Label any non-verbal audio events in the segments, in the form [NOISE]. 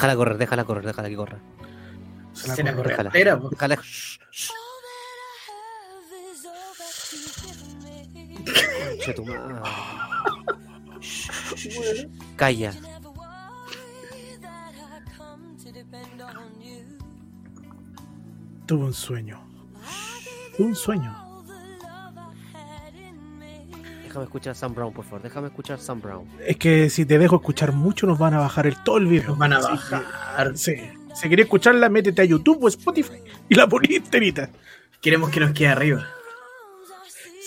Déjala correr, déjala correr, déjala que corra. Se la corre Déjala. entera, po. Déjala. Shh, shh. Conche tu madre. Shh, shh, shh. Calla. Tuve un sueño. Tuve un sueño. Déjame escuchar Sam Brown, por favor. Déjame escuchar Sam Brown. Es que si te dejo escuchar mucho, nos van a bajar el todo el video. Nos van a bajar. Sí. Si quería escucharla, métete a YouTube o Spotify y la ponís enterita. Queremos que nos quede arriba.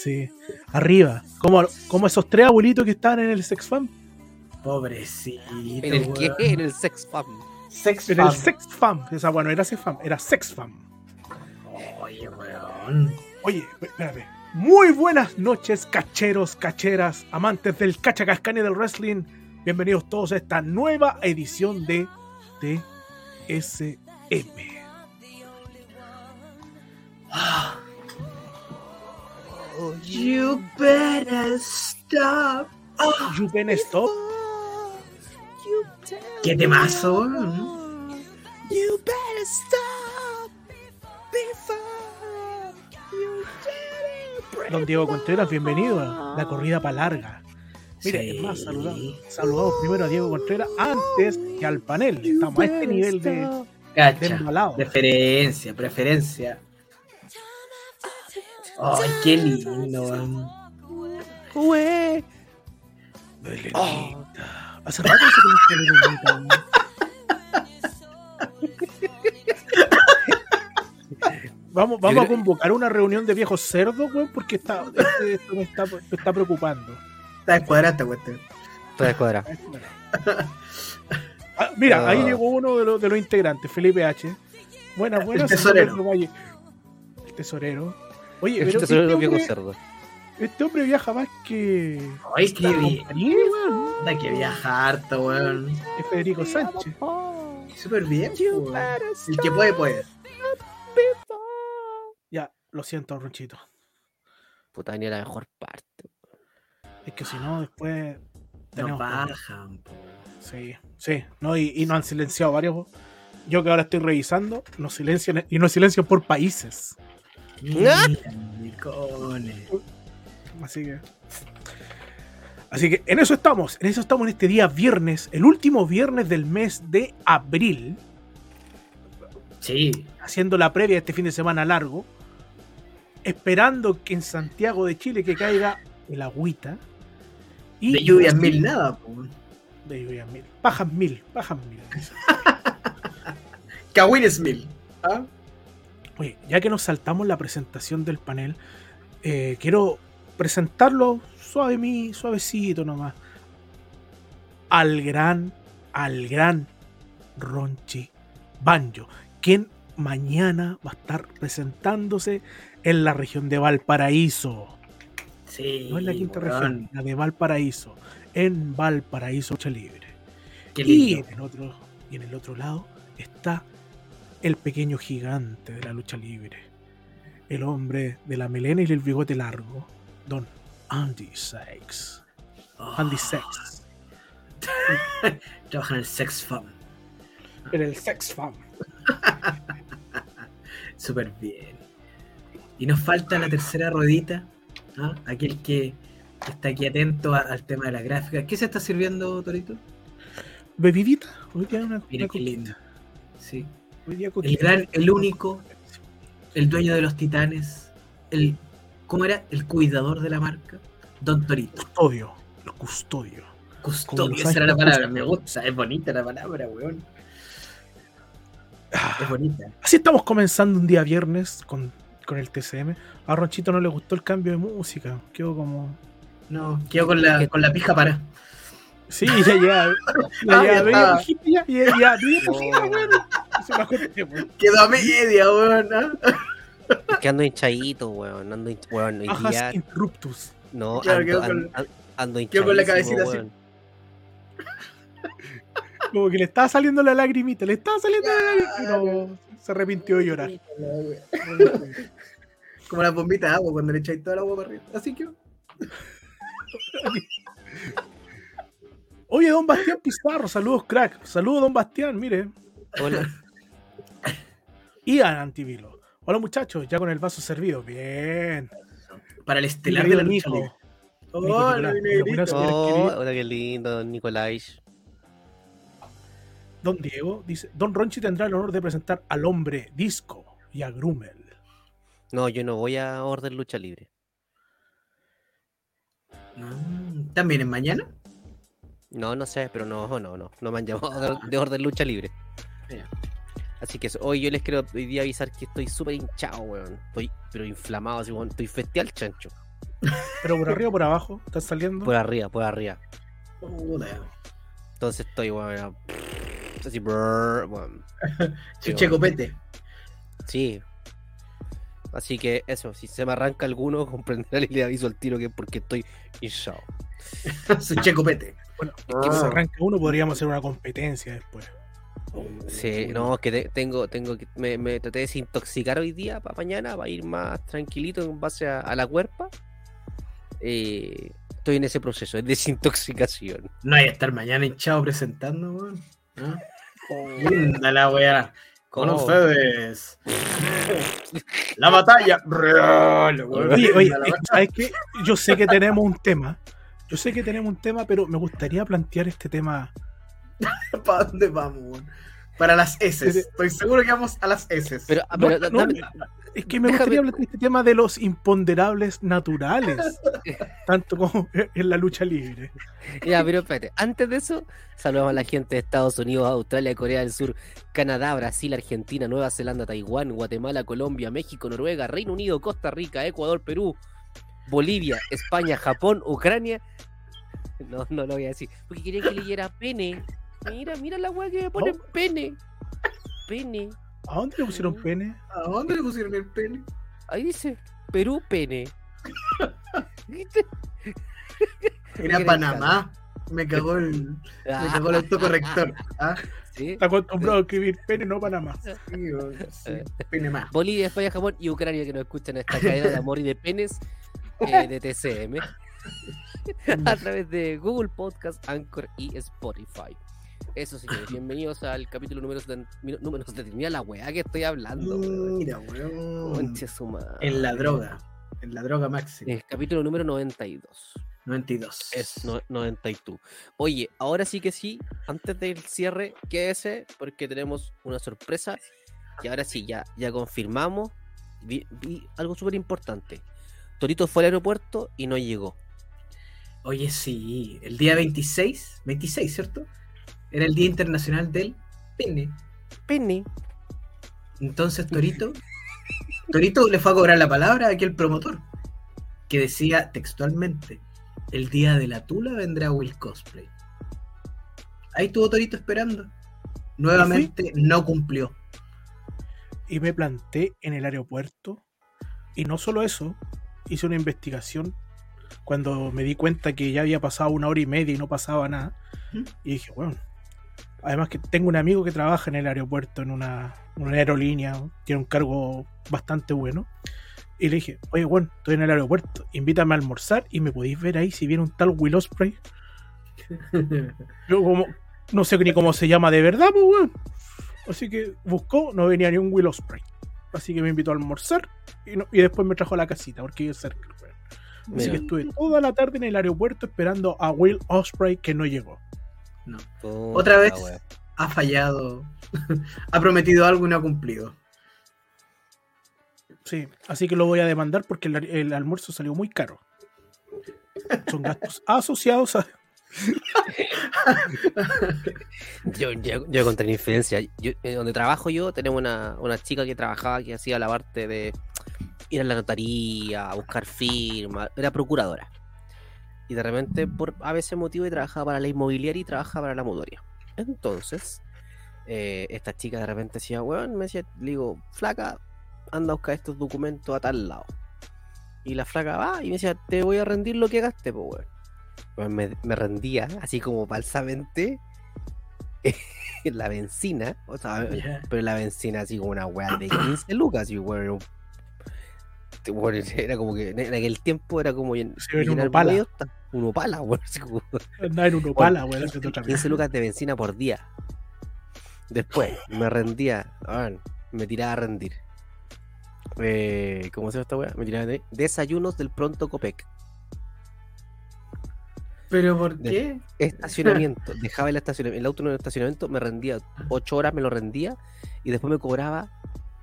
Sí. Arriba. Como, como esos tres abuelitos que estaban en el Sex Fam. Pobrecito. ¿En el qué? En el Sex Fam. Sex En el. Sex Fam. Esa, bueno, era Sex Fam. Era Sex Fam. Oye, weón. Oye, espérate. Muy buenas noches, cacheros, cacheras, amantes del cachacascani del wrestling. Bienvenidos todos a esta nueva edición de TSM. Ah. You better stop. Ah, You can stop. qué temazo. You better stop before Don Diego Contreras, bienvenido a la corrida para larga. Mira, Sí. es más, saludamos, saludamos primero a Diego Contreras antes que al panel. Estamos a este nivel de, de Cacha. Preferencia, preferencia. Ay, qué lindo. Güey. Belenita. Hace rato se Vamos, vamos a convocar una reunión de viejos cerdos, weón, porque está, este- esto me está, me está preocupando. Está descuadrada esta cuestión. Estoy descuadrado. [LAUGHS] Ah, mira, ahí Ah. llegó uno de los, de los integrantes, Felipe H. Buenas, buenas. El tesorero. señor Valle. El tesorero. Oye, El pero este, hombre, este hombre viaja más que. Ay, qué bien. compañía, weón. Da que viaja harto, weón. Es Federico Sánchez. Súper bien, weón. El que puede, puede. Lo siento, Ronchito. Puta, ni la mejor parte. Es que si no, después. Nos tenemos bajan, po. Sí, sí. No, y, y nos han silenciado varios. Yo que ahora estoy revisando, nos silencian y nos silencian por países. Mira. Así que. Así que en eso estamos. En eso estamos en este día viernes, el último viernes del mes de abril, Sí, haciendo la previa de este fin de semana largo, esperando que en Santiago de Chile que caiga el agüita. Y de lluvias mil nada, po. De lluvias mil. Pajas mil, pajas mil. [LAUGHS] Kawin mil. ¿Ah? Oye, ya que nos saltamos la presentación del panel, eh, quiero presentarlo suave mi, suavecito nomás. Al gran, al gran Ronchi Banjo, quien mañana va a estar presentándose en la región de Valparaíso. Sí. No en la quinta región, la de Valparaíso. En Valparaíso, lucha libre. Qué Y en, el otro, y en el otro lado está el pequeño gigante de la lucha libre. El hombre de la melena y el bigote largo. Don Andy Sykes. Oh, Andy Sykes. [LAUGHS] Trabaja en el Sex Fam. En el Sex Fam. [LAUGHS] Súper bien. Y nos falta la tercera ruedita. ¿ah? Aquel que está aquí atento a- al tema de la gráfica. ¿Qué se está sirviendo, Torito? Bebidita. Hoy día una, Mira una qué lindo. Sí. Hoy día El gran, el único, el dueño de los titanes, el, ¿cómo era? El cuidador de la marca, Don Torito. Custodio. El custodio. Custodio, los esa era la palabra, me gusta, es bonita la palabra, weón. Ah, Es bonita. Así estamos comenzando un día viernes con, con el TCM. A Ronchito no le gustó el cambio de música. Quedó como. No, quedo con la, con la pija para. Sí, ya, ya. [LAUGHS] Ah, Ya, ya ya, ya, ya, ya, [LAUGHS] weón. Quedó a media, weón. ¿ah? Es que ando hinchadito, weón. Ando hinch... weón, hoy Bajas día- interruptus. No, Claro, ando, quedó con- ando, ando, ando quedó con la cabecita así. Como que le estaba saliendo la lagrimita, le estaba saliendo la lagrimita. No, se arrepintió de llorar. [LAUGHS] Como las bombitas de agua cuando le echáis toda el agua para arriba. Así que. Oye, don Bastián Pizarro, saludos, crack. Saludos, don Bastián, mire. Hola. Ian Antivilo. Hola, muchachos, ya con el vaso servido. Bien. Para el estelar de la Nico. Hola, Oh, qué lindo, don Nicolás. Don Diego dice: Don Ronchi tendrá el honor de presentar al hombre disco y a Grumel. No, yo no voy a orden lucha libre. Mm, ¿También es mañana? No, no sé, pero no, no, no. No me han llamado de- de orden lucha libre. Así que eso. hoy yo les quiero hoy día avisar que estoy súper hinchado, weón. Estoy, pero inflamado, así, weón. Estoy festial chancho. [LAUGHS] Pero por arriba o por abajo, ¿están saliendo? Por arriba, por arriba. Entonces estoy, weón. Así, brrr, weón. [LAUGHS] Sí, Chuche copete. Así que eso, si se me arranca alguno, [LAUGHS] comprenderán y le aviso al tiro que es porque estoy hinchado. Su [LAUGHS] checopete. Bueno, es que si se arranca uno, podríamos hacer una competencia después. Sí, no, es que te- tengo, tengo que. Me, me traté de desintoxicar hoy día para mañana, para ir más tranquilito en base a, a la cuerpa. Eh, estoy en ese proceso de desintoxicación. No hay que estar mañana hinchado presentando, weón. ¿Ah? Linda la weá. Con Oh. ustedes. La batalla. Oye, oye. ¿sabes qué? Yo sé que tenemos un tema. Yo sé que tenemos un tema, pero me gustaría plantear este tema. [LAUGHS] ¿Para dónde vamos, weón? Para las S. Estoy seguro que vamos a las S. Pero, No, pero no, dame- Es que me Déjame- gustaría plantear este tema de los imponderables naturales, [LAUGHS] tanto como en la lucha libre. ya, pero espérate. Antes de eso, saludamos a la gente de Estados Unidos, Australia, Corea del Sur, Canadá, Brasil, Argentina, Nueva Zelanda, Taiwán, Guatemala, Colombia, México, Noruega, Reino Unido, Costa Rica, Ecuador, Perú, Bolivia, España, Japón, Ucrania. No, no lo voy a decir. Porque quería que leyera pene. Mira, mira la weá que me pone pene. Pene. ¿A dónde le pusieron pene? ¿A dónde le pusieron el pene? Ahí dice Perú, pene. ¿Viste? Era Panamá. Me cagó el, me cagó el autocorrector. ¿Ah? Sí. Está acostumbrado a escribir pene, no Panamá. Sí, Pene más. Bolivia, España, Japón y Ucrania que nos escuchan esta cadena de amor y de penes eh, de TCM [LAUGHS] a través de Google Podcast, Anchor y Spotify. Eso, señores, bienvenidos al capítulo número 70. Número 70. Mira la weá que estoy hablando, weón. Mira, weón. En la droga. En la droga máxima. Eh, capítulo número 92. 92. Es no- 92. Oye, ahora sí que sí, antes del cierre, quédese porque tenemos una sorpresa. Y ahora sí, ya, ya confirmamos. Vi, vi algo súper importante. Torito fue al aeropuerto y no llegó. Oye, sí. El día 26. 26, ¿cierto? Era el Día Internacional del Pene. Penny. Entonces Torito, [LAUGHS] Torito le fue a cobrar la palabra a aquel promotor que decía textualmente, el día de la tula vendrá Will Cosplay. Ahí estuvo Torito esperando. Nuevamente no cumplió. Y me planté en el aeropuerto. Y no solo eso, hice una investigación cuando me di cuenta que ya había pasado una hora y media y no pasaba nada. ¿Mm? Y dije, bueno, además que tengo un amigo que trabaja en el aeropuerto en una, una aerolínea, tiene un cargo bastante bueno. Y le dije, oye, bueno, estoy en el aeropuerto, invítame a almorzar y me podéis ver ahí si viene un tal Will Ospreay. [LAUGHS] Yo como, no sé ni cómo se llama de verdad, pues, weón. Así que buscó, no venía ni un Will Ospreay. Así que me invitó a almorzar y, no- y después me trajo a la casita porque es cerca. weón. Así Mira. que estuve toda la tarde en el aeropuerto esperando a Will Ospreay que no llegó. No. Puta Otra vez. wea. Ha fallado. [LAUGHS] ha prometido algo y no ha cumplido. Sí, así que lo voy a demandar porque el, el almuerzo salió muy caro. Son gastos [LAUGHS] asociados a. Yo, yo, yo contra la infidencia. Yo, eh, donde trabajo yo, tenemos una, una chica que trabajaba que hacía la parte de ir a la notaría, a buscar firmas, era procuradora. Y de repente, por a veces motivo, y trabajaba para la inmobiliaria y trabajaba para la mutuaria. Entonces, eh, esta chica de repente decía, weón, me decía, le digo, flaca, anda a buscar estos documentos a tal lado. Y la flaca va y me decía, te voy a rendir lo que gasté, pues, weón. Weón, Me, me rendía así como falsamente [LAUGHS] la benzina, o sea, pero la benzina así como una weá de 15 lucas, y weón, un- Este, bueno, [LAUGHS] era como que en en aquel tiempo era como llen- Sí, era un llenar Opala. medio ta- un opala, weón, así como [LAUGHS] Andaba en un opala, weón. haciendo otra 15 lucas de benzina por día. Después me rendía, me tiraba a rendir. Eh, ¿Cómo se llama esta weá? Me tiraba de desayunos del pronto Copec. ¿Pero por De- qué? Estacionamiento, [LAUGHS] dejaba el, estacionamiento, el auto en el estacionamiento, me rendía 8 horas, me lo rendía y después me cobraba,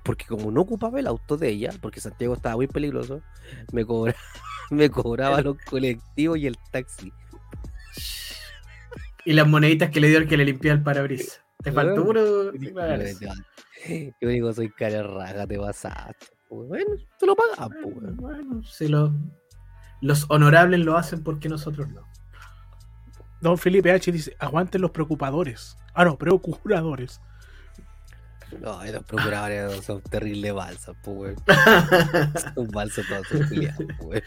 porque como no ocupaba el auto de ella, porque Santiago estaba muy peligroso, me cobraba, [LAUGHS] me cobraba los colectivos y el taxi. [LAUGHS] Y las moneditas que le dio el que le limpiaba el parabrisas. Te Bueno, faltó puro. Yo digo, soy cara raja, te pasaste. Bueno, te lo pagas, pues. Bueno, si los, los honorables lo hacen, porque nosotros no? Don Felipe H dice, aguanten los preocupadores. Ah, no, procuradores. No, estos procuradores son terribles balsas, pues. [LAUGHS] Son balsas todos culiados, pues.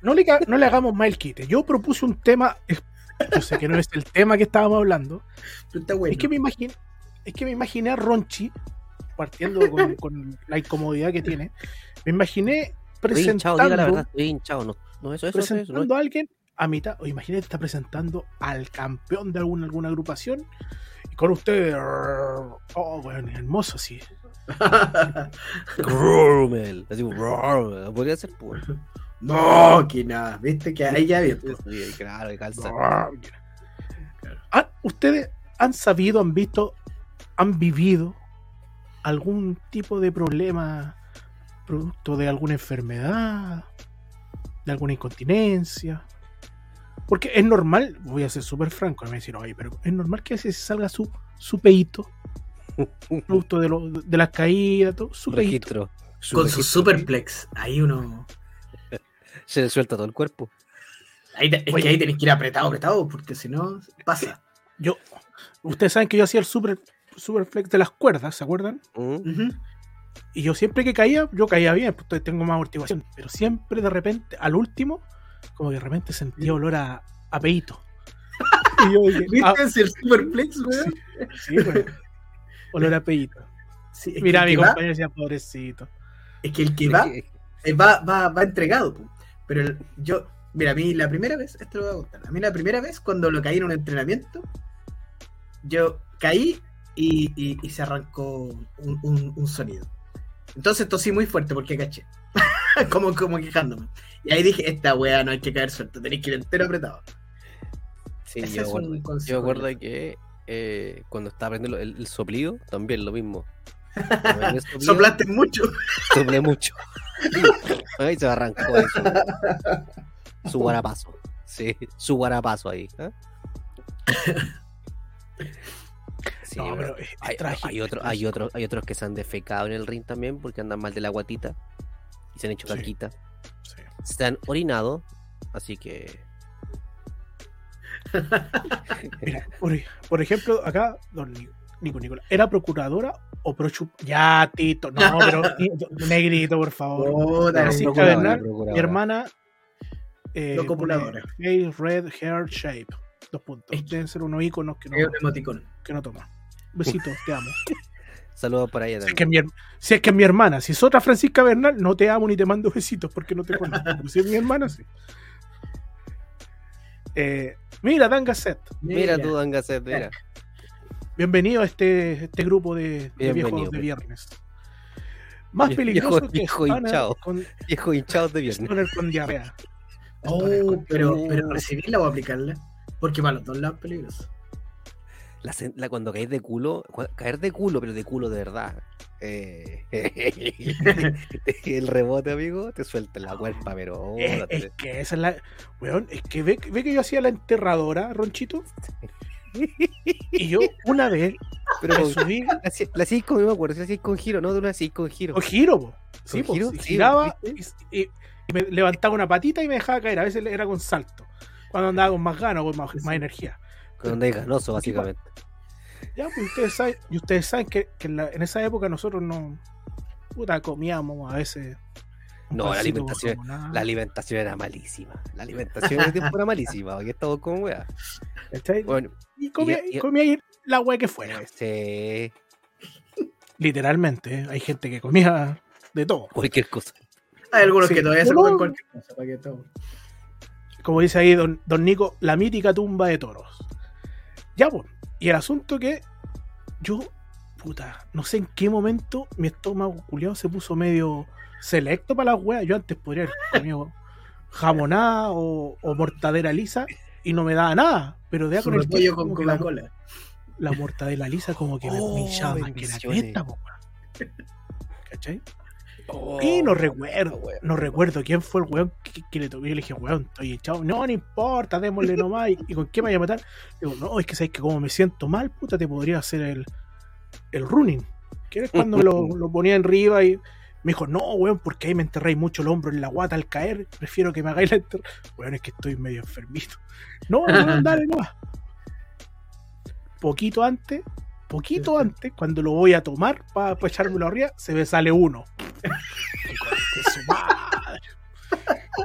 No le, no le hagamos mal quite. Yo propuse un tema, yo sé que no es el tema que estábamos hablando, Pero está bueno. Es que me imaginé, es que me imaginé a Ronchi, partiendo con, [LAUGHS] con la incomodidad que tiene, me imaginé Estoy hinchado, diga la presentando, verdad, estoy hinchado. No, no eso, eso, eso, eso, presentando no. a alguien a mitad, o imagínate está presentando al campeón de alguna, alguna agrupación, con ustedes, oh, bueno, hermoso, sí. [LAUGHS] Grumel, así, grumel, podría ser, pues. no, que nada. Viste que ahí ya. Sí, claro, calza. Ah, ¿Ustedes han sabido, han visto, han vivido algún tipo de problema producto de alguna enfermedad, de alguna incontinencia? Porque es normal, voy a ser súper franco, me van a decir, oye, pero es normal que veces salga su, su peito, [LAUGHS] producto de, lo- de las caídas, todo, su peito. Registro. Con su registro. superplex. Ahí uno. [LAUGHS] Se le suelta todo el cuerpo. Ahí te- es Oye. que ahí tenés que ir apretado, apretado, porque si no, pasa. Yo, ustedes saben que yo hacía el super, super flex de las cuerdas, ¿se acuerdan? Y yo siempre que caía, yo caía bien, pues tengo más amortiguación. Pero siempre de repente, al último, como que de repente sentía olor a, a peito. Y yo dije, ah, ¿Viste el superplex, weón? sí, güey. Olor a peito. Sí, es Mira, mi que va- compañero decía, pobrecito. Es que el que va, eh, va, va, va entregado. po. Pero el- yo, mira, a mí la primera vez, esto lo voy a contar. A mí la primera vez, cuando lo caí en un entrenamiento, yo caí y, y- y se arrancó un, un- un sonido. Entonces tosí muy fuerte porque caché. [LAUGHS] como, como quejándome. Y ahí dije, esta weá no hay que caer suelto, tenéis que ir entero apretado. Sí, Ese yo acuerdo, yo acuerdo que- eh, cuando estaba aprendiendo el, el soplido, también lo mismo. [LAUGHS] Soplé, Soplaste mucho. soplé mucho. [LAUGHS] Ahí se arrancó ahí su, su guarapazo. Sí, su guarapazo ahí. ¿eh? Sí, no, pero es, es hay, trágico, hay, otro- hay, otros hay otros que se han defecado en el ring también porque andan mal de la guatita y se han hecho Sí. caquita. Sí. Se han orinado, así que Mira, por, por ejemplo, acá, don Ni- Nico Nicolás, ¿era procuradora o prochup? Ya, Tito, no, [LAUGHS] pero negrito, por favor. Francisca Bernal, procuradora. Mi hermana. Eh, Face Red Hair Shape. Dos puntos. Deben ser unos iconos que no, que no toma. Besitos, te amo. [LAUGHS] Saludos por ahí Si es, también. que es mi, si es que es mi hermana, si es otra Francisca Bernal, no te amo ni te mando besitos porque no te conozco. [LAUGHS] Si es mi hermana, sí. Eh, mira, Dan Gasset, Mira tú, Dangaset, mira. bienvenido a este, este grupo de, de viejos de viernes. Más Vie- peligroso viejo- que hinchado. con, [LAUGHS] Viejo hinchado de viernes. Stoner con diarrea. Oh, Stoner pero, con- pero recibirla o aplicarla. Porque para los dos lados es peligroso. La, cuando caes de culo, caer de culo, pero de culo de verdad. eh, [LAUGHS] el rebote, amigo, te suelta la cuerpa, pero. Es, órale. es que esa es la. Weón, es que ve, ve que yo hacía la enterradora, Ronchito. Y yo una vez [LAUGHS] pero con- subí la hacía- con, me acuerdo, la hacías con giro, no, tú la hacías con giro. con giro, po. Sí, ¿Con po, giro? Sí, giraba ¿viste? y, y- y me levantaba una patita y me dejaba caer. A veces era con salto. Cuando andaba con más ganas, con más, más energía. Cuando es ganoso, básicamente. Ya, pues ustedes saben, y ustedes saben que, que en, la- en esa época nosotros no. Puta, comíamos a veces. No, la con alimentación- La alimentación era malísima. La alimentación en ese tiempo era malísima. Aquí estamos con. ¿cachai? Bueno, y comía, y- y comía ahí la wea que fuera. sí. Literalmente, ¿eh? hay gente que comía de todo. Cualquier cosa. Hay algunos Sí. que todavía se comen cualquier cosa. para que todo. Como dice ahí don, don Nico, la mítica tumba de toros. Ya, pues. Y el asunto que yo, puta, no sé en qué momento mi estómago culiado se puso medio selecto para las weas. Yo antes podría haber comido jamonada o, o mortadera lisa y no me daba nada. Pero de con el tiempo con que la, Coca-Cola. la mortadela lisa como que Oh, me más que la weón. ¿Cachai? Oh, Y no recuerdo, weón. no recuerdo quién fue el weón que, que le tomé. Yo le dije, weón, estoy echado. No, no importa, démosle nomás. ¿Y, y con qué me vaya a matar? Digo, no, es que sabes que como me siento mal, puta, te podría hacer el, el running. Que era cuando me lo, [LAUGHS] lo ponía en arriba y me dijo, no, weón, porque ahí me enterráis mucho el hombro en la guata al caer. Prefiero que me hagáis la enterrada. Weón, es que estoy medio enfermito. No, weón, [LAUGHS] dale nomás. Poquito antes, poquito antes, cuando lo voy a tomar para echármelo arriba, se me sale uno. ¡Qué concha de su madre!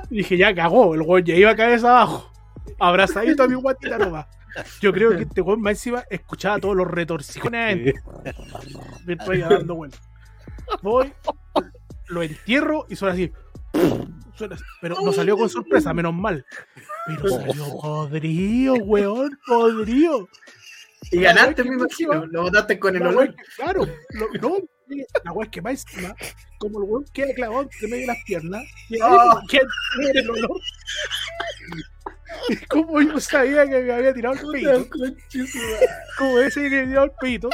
Y dije, ya cagó, el weón ya iba cabeza abajo. Abrazadito a mi guatita nomás. Yo creo que este weón más encima escuchaba todos los retorcijones. Me estoy dando vuelta. Voy, lo entierro y suena así. Suena así. Pero no salió con sorpresa, menos mal. Pero salió podrido, weón, podrido. Y ganaste, me imagino. Lo botaste con el olor. que- claro, lo- no, la weá es que más encima, como el weón queda clavado entre medio de las piernas, y Oh. queda el olor. [LAUGHS] Y como yo sabía que me había tirado el peito, como ese que me había tirado el peito,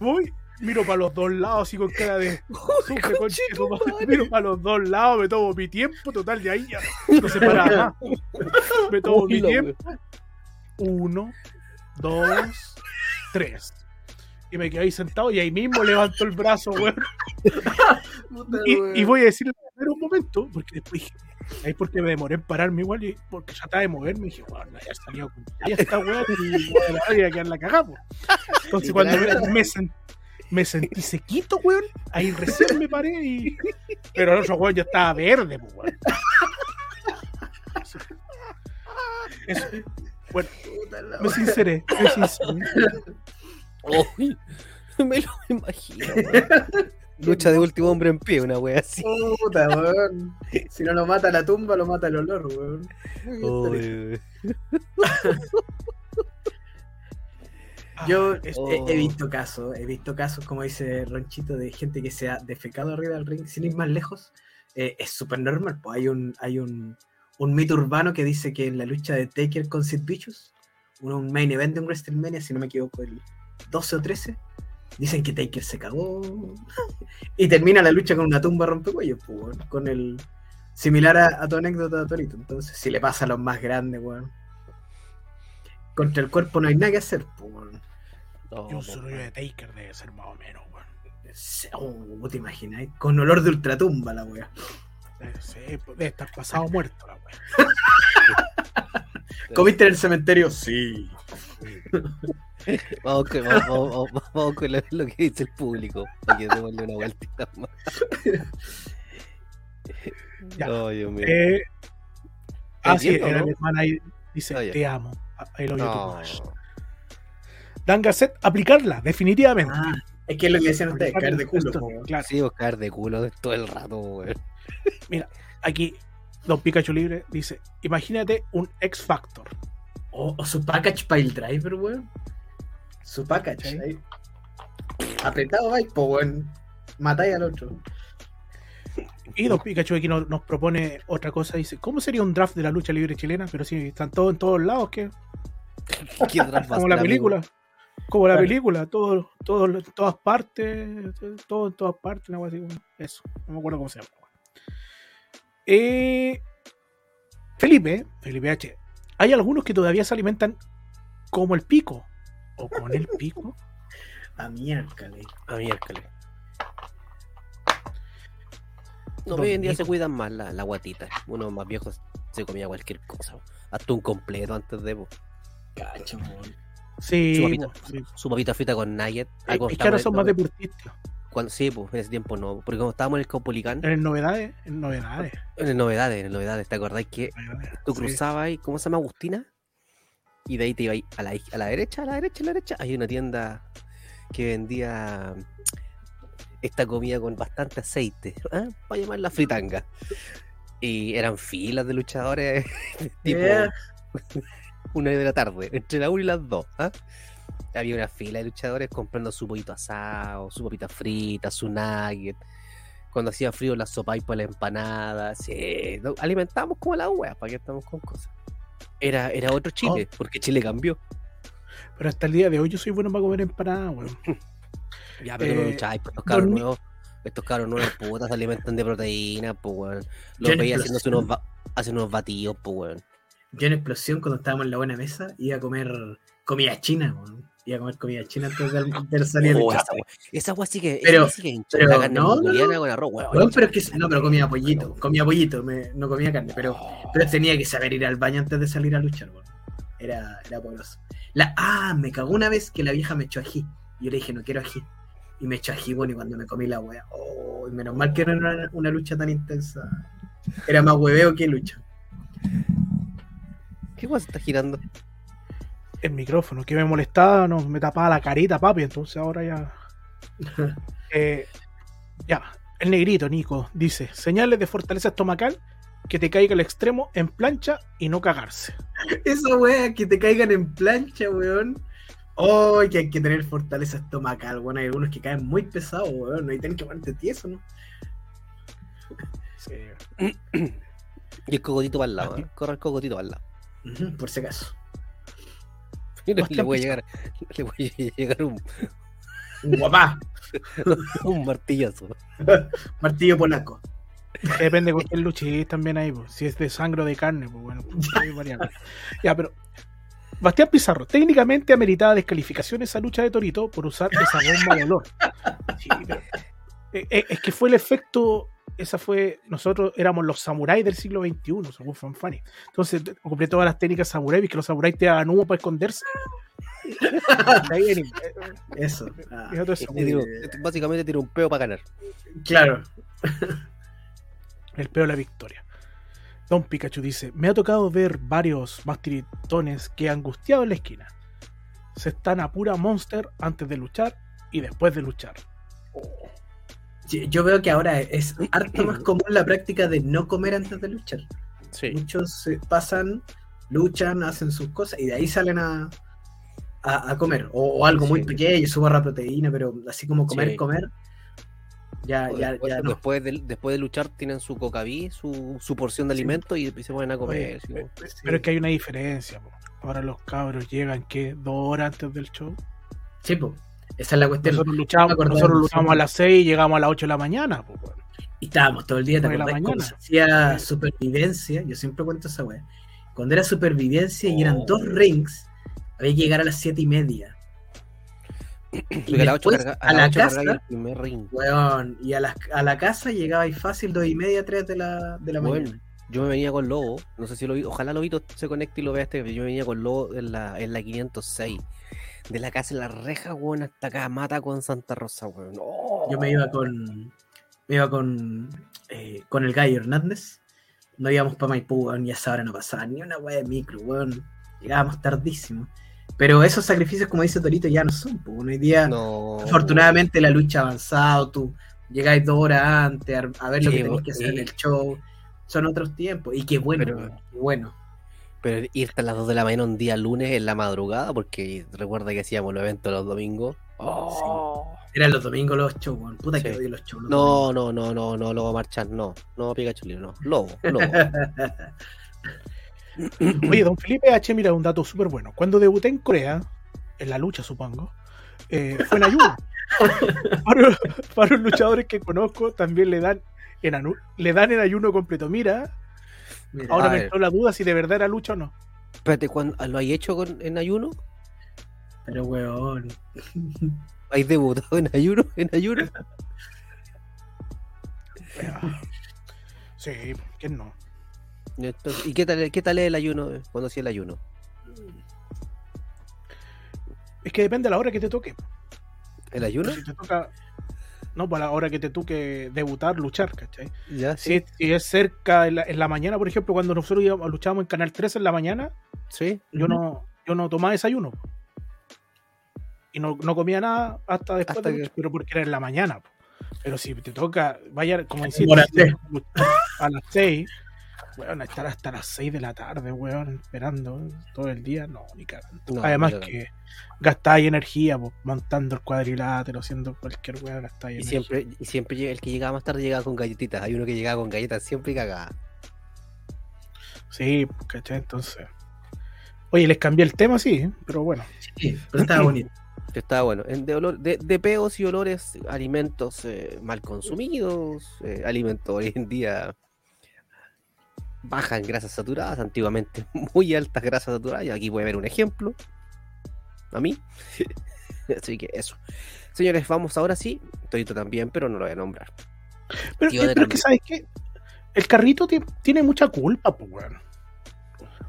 voy, miro para los dos lados así con cara de [LAUGHS] sufre madre", miro para los dos lados, me tomo mi tiempo, total de ahí ya no se para más. [LAUGHS] Me tomo mi Uy, tiempo, uno, dos, tres. Y me quedé ahí sentado y ahí mismo levanto el brazo, weón. Y, weón. y voy a decirle un momento, porque después dije, ahí porque me demoré en pararme igual, y porque trataba de moverme, dije, bueno, ya salió, con- ya está weón, y voy a quedar la cagada, po". Entonces cuando me, me me sentí sequito, weón, ahí recién me paré y. Pero el otro weón ya estaba verde, pues, weón. Eso. Eso. Bueno, me sinceré, me [LAUGHS] sinceré. Uy, [LAUGHS] me lo imagino. weón. [LAUGHS] Lucha de último hombre en pie, una wea así. Puta, weón. Si no lo mata la tumba, lo mata el olor, weón. Uy, Yo Ah, he, he Oh. visto casos, he visto casos, como dice Ronchito, de gente que se ha defecado arriba del ring, sin ir más lejos. Eh, es súper normal, pues hay un, hay un, un mito urbano que dice que en la lucha de Taker con Sid Vicious, un, un main event de un WrestleMania, si no me equivoco, el 12 o 13, dicen que Taker se cagó [LAUGHS] y termina la lucha con una tumba rompecuellos, pues, weón, con el similar a, a tu anécdota, Torito. Entonces, si le pasa a los más grandes, weón. Contra el cuerpo no hay nada que hacer, pues, weón. no, Y un sonido de Taker debe ser más o menos, weón. Oh, ¿te imaginas? Con olor de ultratumba la wea. Debe, ser, pues, debe estar pasado muerto la weón. [LAUGHS] ¿Comiste en el cementerio? Sí. [LAUGHS] Vamos con, vamos, vamos- vamos- vamos con lo, lo que dice el público. Para que démosle una vueltita más. [LAUGHS] Ya. Oh, Dios mío. Eh, ah, sí, era ¿no? mi hermana ahí dice, Ah, te amo. Love you too No. Dan Gasset, aplicarla, definitivamente. Ah, es que es lo que decían ustedes, caer de culo. Esto, claro. Sí, buscar de culo de todo el rato, weón. Aquí, Don Pikachu Libre dice, imagínate un X Factor. O, o su package para el driver, weón. Su package. Sí. ahí. Apretado ahí, pues, weón. Matáis al otro. Y Don Pikachu aquí nos, nos propone otra cosa, dice, ¿cómo sería un draft de la lucha libre chilena? Pero sí, están todos en todos lados, que ¿Qué [LAUGHS] otra como la amigo? película. Como la Claro. película, todo, todo, en todas partes, todo en todas partes, una cosa así, eso, no me acuerdo cómo se llama. Eh, Felipe, Felipe H, hay algunos que todavía se alimentan como el pico, o con el pico. [LAUGHS] A miércoles. A miércoles. No, hoy en día se cuidan más la, la guatita. Uno más viejo se comía cualquier cosa. Hasta un completo antes de. Cacho. Sí, Su papita. sí. su papita frita con nugget. Es, algo es que ahora son más deportistas. Cuando- sí, pues en ese tiempo no. Porque cuando estábamos en el Caupolicán, En el novedades, en novedades. en el novedades, en el novedades, ¿te acordás que tú Sí. cruzabas ahí, ¿cómo se llama Agustina? Y de ahí te ibas a la, a la derecha, a la derecha, a la derecha. Hay una tienda que vendía esta comida con bastante aceite, ¿ah? para llamarla fritanga. Y eran filas de luchadores, [LAUGHS] tipo Yeah. [LAUGHS] una de la tarde, entre la 1 y las 2. ¿ah? Había una fila de luchadores comprando su pollito asado, su papita frita, su nugget. Cuando hacía frío, la sopa y para la empanada. Sí, no, alimentamos como la wea, para que estamos con cosas. Era, era otro Chile, porque Chile cambió. Pero hasta el día de hoy yo soy bueno para comer empanada, weón. [LAUGHS] Ya, pero no Eh, lucháis, pues, estos cabros nuevos, estos cabros nuevos putas se alimentan de proteína, pues weón. Yo Los veía haciéndose unos, haciendo unos batidos, pues weón. Yo en explosión, cuando estábamos en la buena mesa, iba a comer comida china, weón. Iba a comer comida china antes de, de salir Oh, de esa casa. wea- esa weá sí que, Pero- esa sí que hincha, pero la carne no, no, con arroz, weón. Weón, pero es que no, pero comía pollito, comía pollito, me- no comía carne, pero, pero tenía que saber ir al baño antes de salir a luchar, weón. Era, era poderoso. La, ah, me cagó una vez que la vieja me echó ají. Y yo le dije, no quiero ají. Y me echó ají, bueno, y cuando me comí la wea, oh, menos mal que no era una, una lucha tan intensa. Era más hueveo que lucha. ¿Qué weá se está girando? El micrófono, que me molestaba, no, me tapaba la carita, papi, entonces ahora ya. [LAUGHS] Eh, ya, el negrito, Nico, dice: señales de fortaleza estomacal que te caiga al extremo en plancha y no cagarse. Esa wea, que te caigan en plancha, weón. Oh, que hay que tener fortaleza estomacal, weón. Hay algunos que caen muy pesados, weón. Ahí tienen que ponerte tieso, ¿no? Sí. [CLEARS THROAT] Y el cocotito para el lado, ¿eh? Corre el cocotito para el lado. Por si acaso. Le, Bastante voy a llegar, le voy a llegar un, Guapá, [LAUGHS] un martillazo. [LAUGHS] martillo polaco. Depende con quién luches también ahí, pues. si es de sangre o de carne, pues bueno, pues. [LAUGHS] Ya, pero. Bastián Pizarro, técnicamente ameritada descalificación esa lucha de Torito por usar esa bomba de olor. Sí, pero- eh, eh, es que fue el efecto, esa fue, nosotros éramos los samuráis del siglo XXI, según Fanfani. Entonces, compré todas las técnicas samuráis, que los samuráis te hagan humo para esconderse. [LAUGHS] Eso. Ah, es otro Este tiro- este básicamente tiene un peo para ganar. claro. [LAUGHS] El peor de la victoria. Don Pikachu dice: Me ha tocado ver varios más tiritones que angustiado en la esquina. Se están a pura monster antes de luchar y después de luchar. Yo- Yo veo que ahora es harto más [CLEARS THROAT] común la práctica de no comer antes de luchar. Sí. Muchos eh, pasan, luchan, hacen sus cosas y de ahí salen a, a, a comer. O, o algo muy pequeño, su barra proteína, pero así como comer, Sí. comer. Ya, ya, después, ya no. después de, después de luchar tienen su cocaví, su, su porción de Sí. alimento y se ponen a comer. Oye, sí, eh, Sí. Pero es que hay una diferencia. po. Ahora los cabros llegan que dos horas antes del show. Sí, po. Esa es la cuestión. Nosotros luchamos, nosotros luchamos a las 6 y llegamos a las 8 de la mañana. Y estábamos todo el día, ¿te de la mañana. hacía supervivencia, yo siempre cuento esa weá. Cuando era supervivencia y eran Oh. dos rings, había que llegar a las siete y media. Porque a carga- a la casa, cargáis el primer ring. weón, y a la, a la casa llegaba ahí fácil dos y media, tres de la, de la Bueno, mañana. yo me venía con Lobo, no sé si lo vi, ojalá Lobito se conecte y lo vea este, pero yo me venía con Lobo en la, en la 506. De la casa en la reja, weón, hasta acá, mata con Santa Rosa, weón. ¡Oh! Yo me iba con. Me iba con. eh, con el Gallo Hernández. No íbamos para Maipú, weón, y a esa hora no pasaba ni una weá de micro, weón. Llegábamos tardísimo. Pero esos sacrificios, como dice Torito, ya no son, pues. Hoy día, No. afortunadamente, la lucha ha avanzado. Tú llegáis dos horas antes a, ver lo Sí, que tenéis que hacer en el show. Son otros tiempos. Y qué bueno, Pero- weón, qué bueno. Pero irte a las 2 de la mañana un día lunes en la madrugada, porque recuerda que hacíamos los eventos los domingos. Oh. Eran los domingos los shows, weón. Puta que odio los shows. los No, no, no, no, no, Lobo marchar, no. No, Pikachu no. Lobo, [LAUGHS] Lobo. [LAUGHS] Oye, don Felipe H, mira un dato súper bueno. Cuando debuté en Corea, en la lucha supongo, eh, fue en ayuno. [LAUGHS] para, para los luchadores que conozco también le dan en, anu- le dan en ayuno completo. Mira, Mira, ahora me entró la duda si de verdad era lucha o no. Espérate, ¿cuándo- ¿lo hay hecho con, en ayuno? Pero, weón. ¿Hay debutado en ayuno? ¿En ayuno? Sí, ¿quién no? Entonces, ¿Y qué tal, qué tal es el ayuno cuando hacía el ayuno? Es que depende de la hora que te toque. ¿El ayuno? Si te toca. No, para la hora que te toque debutar, luchar, ¿cachai? Ya, Si, si es cerca en la, en la mañana, por ejemplo, cuando nosotros íbamos- luchábamos en Canal 13 en la mañana, Sí. yo no, yo no tomaba desayuno. Y no, no comía nada hasta después Hasta de que- lucha, pero porque era en la mañana. po. Pero si te toca, vaya, como hiciste, [LAUGHS] a las 6, weón, a estar hasta las 6 de la tarde, weón, esperando todo el día, no, ni cagando. No, Además que gastáis energía po, montando el cuadrilátero, haciendo cualquier weón, gastáis Y energía. siempre, y siempre el que llegaba más tarde llegaba con galletitas. Hay uno que llegaba con galletas siempre y cagaba. Sí, ¿cachai? Entonces. Oye, les cambié el tema, sí, pero bueno. Sí, pero estaba [CLEARS THROAT] bonito. Estaba bueno. En- De, olor, de, de peos y olores, alimentos eh, mal consumidos, eh, alimentos hoy en día bajas en grasas saturadas, antiguamente [LAUGHS] muy altas grasas saturadas. Y aquí puede ver un ejemplo. A mí. [LAUGHS] Así que eso. Señores, vamos ahora sí. Torito también, pero no lo voy a nombrar. Pero, eh, pero es que. ¿sabes qué? El carrito ti- tiene mucha culpa, pues, weón.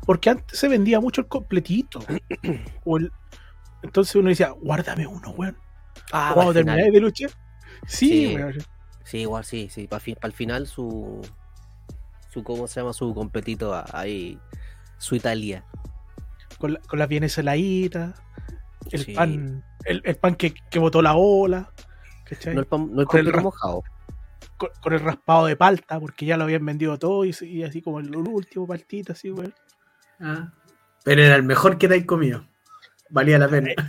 Porque antes se vendía mucho el completito. [CLEARS THROAT] o el... Entonces uno decía, guárdame uno, weón. Ah, final. termináis de luchar. Sí, Sí. weón. Sí, igual sí, sí. Para el final su. Su ¿Cómo se llama? Su completito ah, ahí. Su Italia. Con, la- con las bienes heladitas. El Sí. pan. El, el pan que, que botó la ola. ¿cachai? No el, pan- no el Con el mojado. con, con el raspado de palta, porque ya lo habían vendido todo y, y así como el último paltita, así, weón. Ah, pero era el mejor que te comido. Valía la pena. [LAUGHS]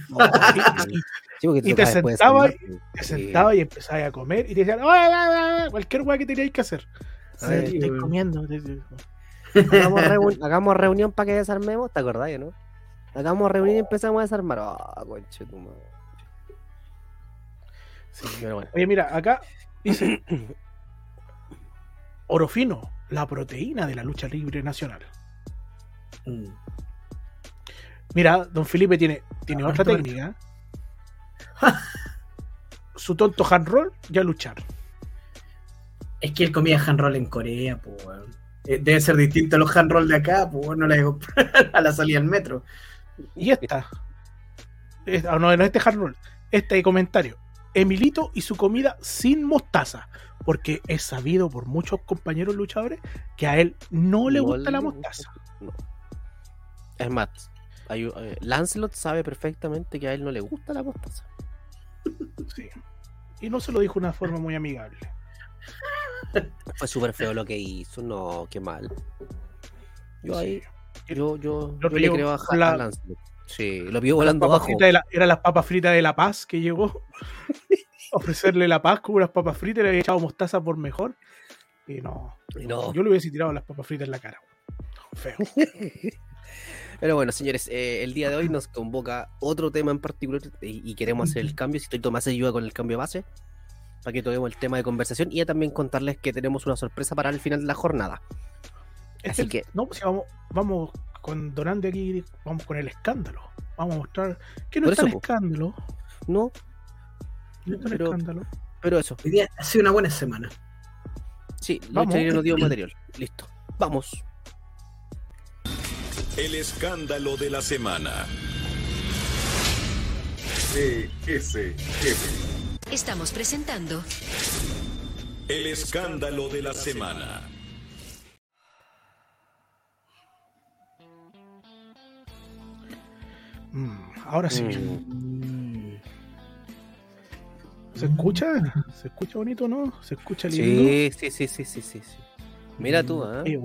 Sí, [LAUGHS] Y te tocaba después sentaba desayunar, Te sí. sentaba y empezabas a comer y te decían, "Oye, oye, oye", cualquier weá que teníais que hacer. Sí, A ver, estoy comiendo. Hagamos, reuni- [LAUGHS] hagamos reunión para que desarmemos, ¿te acordás, no? Hagamos reunión y empezamos a desarmar. Ah, conche tu madre. Sí, pero bueno. Oye, mira, acá dice [COUGHS] oro fino, la proteína de la lucha libre nacional. Mm. Mira, don Felipe tiene, tiene Ah, otra técnica. Su tonto hand roll ya luchar. Es que él comía hand roll en Corea, pues, weón. Debe ser distinto a los hand roll de acá, pues, weón, no la digo [LAUGHS] a la salida del metro. Y esta. esta- ah, no, no este hand roll. Este comentario. Emilito y su comida sin mostaza. Porque es sabido por muchos compañeros luchadores que a él no le No gusta la gusta. mostaza. No. Es más, hay- eh, Lancelot sabe perfectamente que a él no le gusta la mostaza. Sí. Y no se lo dijo de una forma muy amigable. Fue súper feo lo que hizo, no, qué mal. Yo Sí. ahí, yo, yo, Lo yo le creo a, la- Lancelot. Sí, lo vio volando abajo. la- eran las papas fritas de La Paz que llegó. a [LAUGHS] ofrecerle la paz con unas papas fritas y le había echado mostaza por mejor. Y no. Y no. Yo le hubiese tirado las papas fritas en la cara. Feo. [LAUGHS] Pero bueno, señores, eh, el día de hoy nos convoca otro tema en particular y, y queremos hacer el cambio. Si Tito más ayuda con el cambio base, para que toquemos el tema de conversación y también contarles que tenemos una sorpresa para el final de la jornada. Así Este- que- No, pues vamos, vamos con Donante aquí, vamos con el escándalo. Vamos a mostrar que no es po. escándalo. No, No es tan Pero- escándalo. pero eso, Hoy día ha sido una buena semana. sí, Vamos. Nos dio material. Listo, vamos. El escándalo de la semana. ESF. Estamos presentando El escándalo de la semana. Mm, ahora sí. Mm. ¿Se escucha? ¿Se escucha bonito no? ¿Se escucha lindo? Sí, sí, sí, sí, sí, sí. sí. Mira tú. Oye,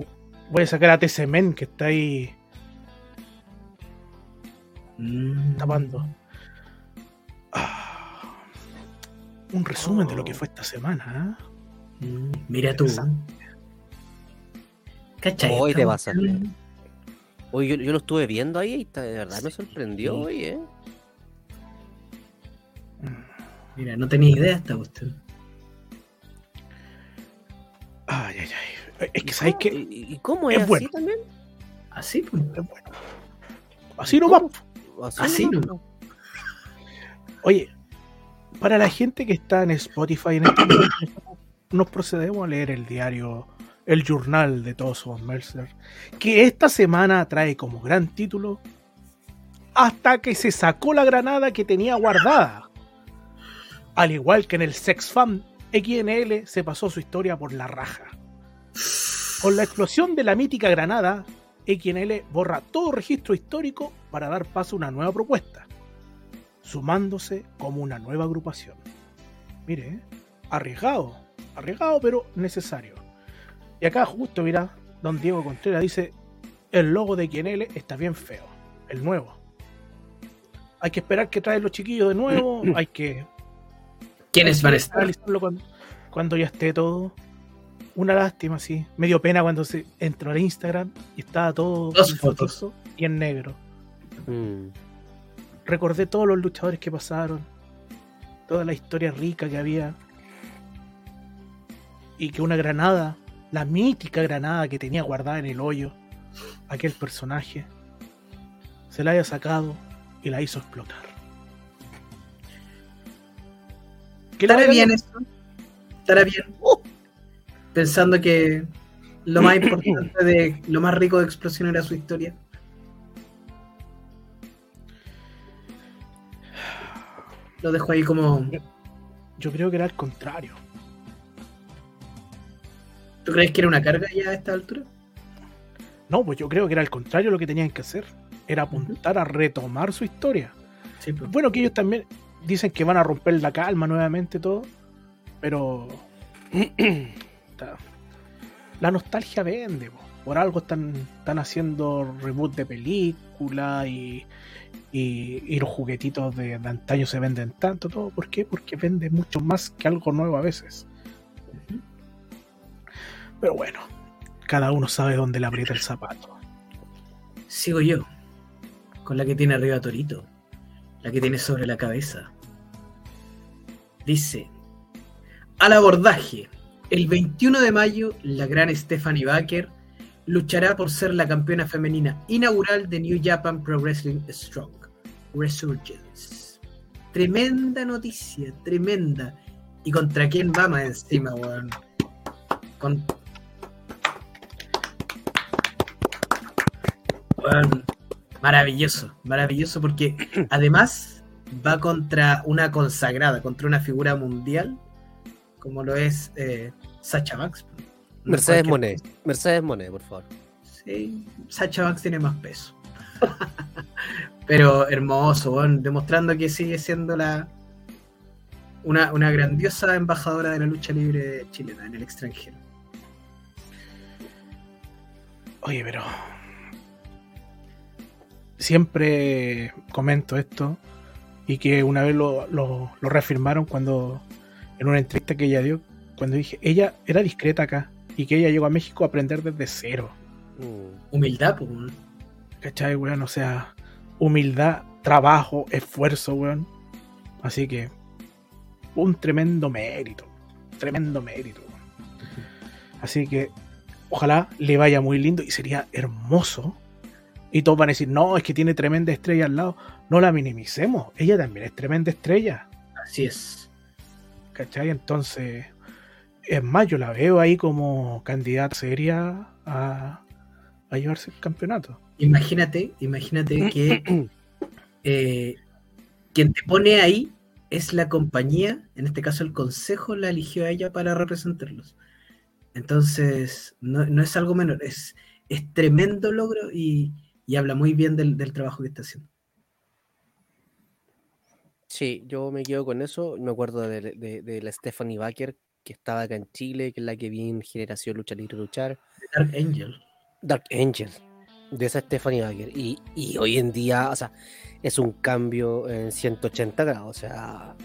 voy a sacar a TCMen que está ahí Mm. tapando. Ah, un resumen de lo que fue esta semana. Mm, Mira tú. ¿Cachai? Hoy te vas a? Oye, yo, yo lo estuve viendo ahí y de verdad me sorprendió Sí. hoy, ¿eh? Mira, no tenía idea esta cuestión. Ay, ay, ay. Es que sabes que ¿Y, cómo es, Es así bueno. también? Así, pues. es bueno. Así nomás. Así nomás? nomás. Oye, para la gente que está en Spotify en este momento, [COUGHS] nos procedemos a leer el diario, el journal de todos somos Mercer, que esta semana trae como gran título Hasta que se sacó la granada que tenía guardada. Al igual que en el Sex Fan, XNL se pasó su historia por la raja. Con la explosión de la mítica granada, XNL borra todo registro histórico para dar paso a una nueva propuesta sumándose como una nueva agrupación. Mire, ¿eh? arriesgado. Arriesgado, pero necesario. Y acá justo, mira, don Diego Contreras dice, el logo de Quienele está bien feo, el nuevo. Hay que esperar que traen los chiquillos de nuevo, [CLEARS THROAT] hay que ¿Quiénes van a estar? analizarlo cuando, cuando ya esté todo. Una lástima, sí. Me dio pena cuando se entró al Instagram y estaba todo Dos fotos. foto y en negro. Mm. Recordé todos los luchadores que pasaron, toda la historia rica que había. Y que una granada, la mítica granada que tenía guardada en el hoyo, aquel personaje, se la haya sacado y la hizo explotar. ¿Qué le ¿Estará bien eso? ¿Estará bien? Pensando que lo más importante de lo más rico de explosión era su historia. Lo dejo ahí como. Yo creo que era al contrario. ¿Tú crees que era una carga ya a esta altura? No, pues yo creo que era al contrario lo que tenían que hacer. Era apuntar a retomar su historia. Sí, pues. Bueno, que ellos también dicen que van a romper la calma nuevamente todo, pero [CLEARS THROAT] la nostalgia vende. po. Por algo están, están haciendo reboot de película y, y, los juguetitos de, de antaño se venden tanto. Todo. ¿Por qué? Porque vende mucho más que algo nuevo a veces. Pero bueno, cada uno sabe dónde le aprieta el zapato. Sigo yo. Con la que tiene arriba Torito. La que tiene sobre la cabeza. Dice. Al abordaje. El 21 de mayo, la gran Stephanie Baker luchará por ser la campeona femenina inaugural de New Japan Pro Wrestling Strong. Resurgence. Tremenda noticia, tremenda. ¿Y contra quién va más encima, weón? Con... Weón, maravilloso, maravilloso porque [CLEARS THROAT] además va contra una consagrada, contra una figura mundial como lo es eh, Sacha Banks. No Mercedes Monet. Mercedes Monet, por favor. Sí, Sacha Banks tiene más peso. [LAUGHS] Pero hermoso, weón, demostrando que sigue siendo la una, una grandiosa embajadora de la lucha libre chilena en el extranjero. Oye, pero. Siempre comento esto. Y que una vez lo, lo- lo reafirmaron cuando. En una entrevista que ella dio. Cuando dije, ella era discreta acá. Y que ella llegó a México a aprender desde cero. Mm. Humildad, pues. ¿Cachai, weón? O sea, humildad, trabajo, esfuerzo, weón. Así que. Un tremendo mérito. Tremendo mérito, weón. Así que. Ojalá le vaya muy lindo y sería hermoso. Y todos van a decir, no, es que tiene tremenda estrella al lado. No la minimicemos. Ella también es tremenda estrella. Así es. ¿Cachai? Entonces, es más, yo la veo ahí como candidata seria a, a llevarse el campeonato. Imagínate, imagínate que [CLEARS THROAT] eh, quien te pone ahí es la compañía, en este caso el consejo la eligió a ella para representarlos. Entonces, no, no es algo menor, es, es tremendo logro y, y habla muy bien del, del trabajo que está haciendo. Sí, yo me quedo con eso. Me acuerdo de, de- de la Stephanie Baker, que estaba acá en Chile, que es la que vi en Generación Lucha Libre Luchar. Dark Angel. Dark Angel, de esa Stephanie Baker. Y, y hoy en día, o sea, es un cambio en 180 grados, o sea,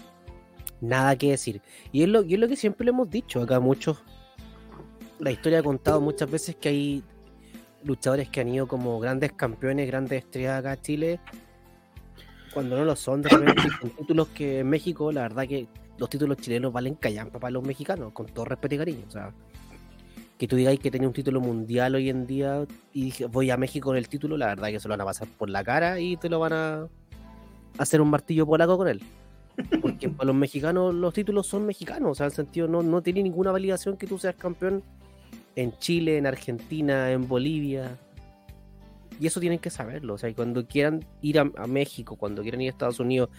nada que decir. Y es lo, y es lo que siempre le hemos dicho acá muchos. La historia ha contado muchas veces que hay luchadores que han ido como grandes campeones, grandes estrellas acá a Chile, cuando no lo son, de repente, [COUGHS] con títulos que en México, la verdad que los títulos chilenos valen callampa para los mexicanos, con todo respeto y cariño. O sea, que tú digáis que tenía un título mundial hoy en día y dije, voy a México con el título, la verdad que se lo van a pasar por la cara y te lo van a hacer un martillo polaco con él. Porque [LAUGHS] para los mexicanos los títulos son mexicanos, o sea, en el sentido no, no tiene ninguna validación que tú seas campeón en Chile, en Argentina, en Bolivia. Y eso tienen que saberlo, o sea, y cuando quieran ir a, a México, cuando quieran ir a Estados Unidos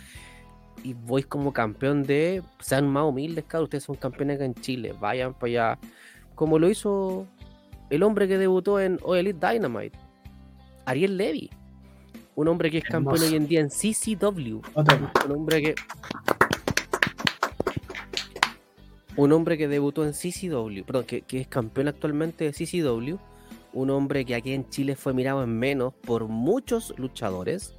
y voy como campeón de, sean más humildes, claro, ustedes son campeones acá en Chile, vayan para allá, como lo hizo el hombre que debutó en All Elite Dynamite, Ariel Levy, un hombre que es campeón hoy en día en CCW, más. un hombre que Un hombre que debutó en CCW, perdón, que, que es campeón actualmente de CCW. Un hombre que aquí en Chile fue mirado en menos por muchos luchadores.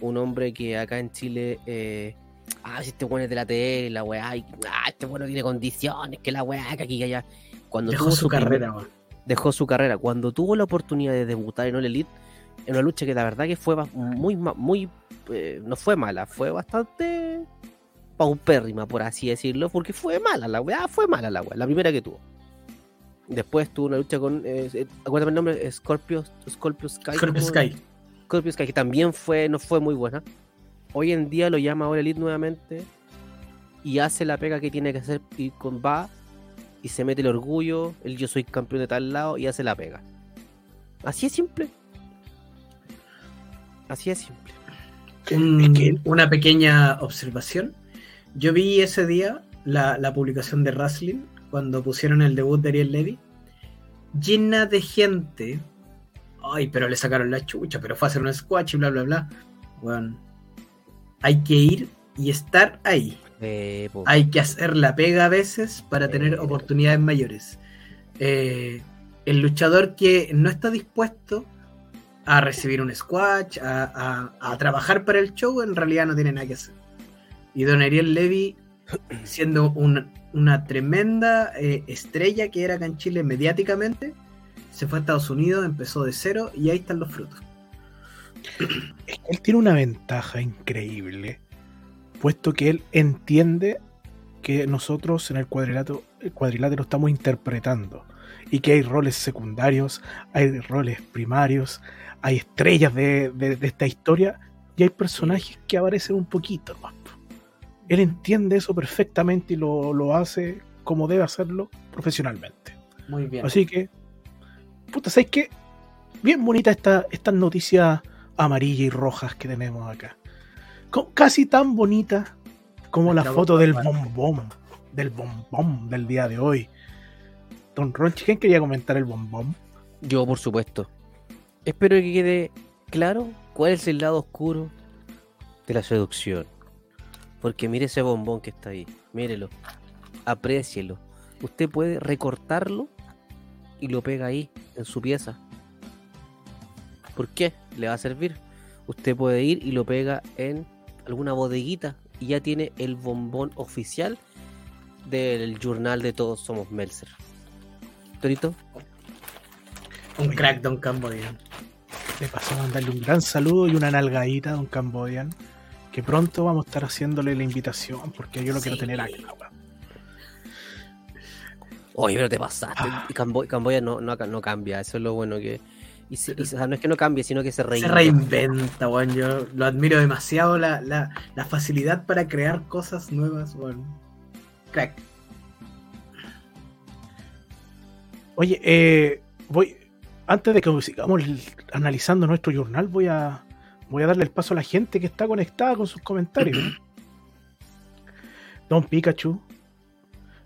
Un hombre que acá en Chile, eh, ah, si este bueno es de la tele, la weá, y, ah, este bueno tiene condiciones, que la weá, que aquí, que allá. Cuando Dejó tuvo su primer- carrera, weón. dejó su carrera. Cuando tuvo la oportunidad de debutar en All Elite, en una lucha que la verdad que fue ba- muy, muy, eh, no fue mala, fue bastante paupérrima, por así decirlo, porque fue mala la weá, fue mala la weá, la primera que tuvo. Después tuvo una lucha con, eh, eh, acuérdame el nombre, Scorpio, Scorpio Sky. Scorpio. Sky. Scorpio Sky, que también fue, no fue muy buena. Hoy en día lo llama All Elite nuevamente y hace la pega que tiene que hacer y con va y se mete el orgullo, el yo soy campeón de tal lado y hace la pega. Así es simple. Así es simple. Es que- Una pequeña observación. Yo vi ese día la, la publicación de Wrestling cuando pusieron el debut de Ariel Levy. Llena de gente. Ay, pero le sacaron la chucha, pero fue a hacer un squash y bla, bla, bla. Bueno, hay que ir y estar ahí. Eh. Hay que hacer la pega a veces para tener Eh. oportunidades mayores. Eh, el luchador que no está dispuesto a recibir un squash, a, a- a trabajar para el show, en realidad no tiene nada que hacer. Y Don Ariel Levy, [CLEARS THROAT] siendo un- una tremenda eh, estrella que era acá en Chile mediáticamente, se fue a Estados Unidos, empezó de cero y ahí están los frutos. Es que él tiene una ventaja increíble, puesto que él entiende que nosotros en el cuadrilátero, el cuadrilátero estamos interpretando y que hay roles secundarios, hay roles primarios, hay estrellas de, de- de esta historia y hay personajes que aparecen un poquito. más. Él entiende eso perfectamente y lo, lo hace como debe hacerlo profesionalmente. Muy bien. Así que, puta, ¿sabes qué? Bien bonita esta, estas noticias amarillas y rojas que tenemos acá. Casi tan bonita como la foto del bombón, del bombón del día de hoy. Don Ronchi, ¿quién quería comentar el bombón? Yo, por supuesto. Espero que quede claro cuál es el lado oscuro de la seducción. Porque mire ese bombón que está ahí. Mírelo. Aprécielo. Usted puede recortarlo y lo pega ahí, en su pieza. ¿Por qué? Le va a servir. Usted puede ir y lo pega en alguna bodeguita y ya tiene el bombón oficial del journal de Todos Somos Melzer. Torito, Un crack Don Cambodian. Le paso a mandarle un gran saludo y una nalgadita a Don Cambodian. Que pronto vamos a estar haciéndole la invitación porque yo lo quiero tener acá. Oye, pero te pasaste. Ah. Camboya no, no, no cambia, eso es lo bueno que. Y se- y se- o sea, no es que no cambie, sino que se Se reinventa. reinventa, weón. Yo lo admiro demasiado la, la, la facilidad para crear cosas nuevas, weón. Crack. Oye, eh, voy. Antes de que sigamos analizando nuestro journal, voy a, voy a darle el paso a la gente que está conectada con sus comentarios. [CLEARS THROAT] Don Pikachu,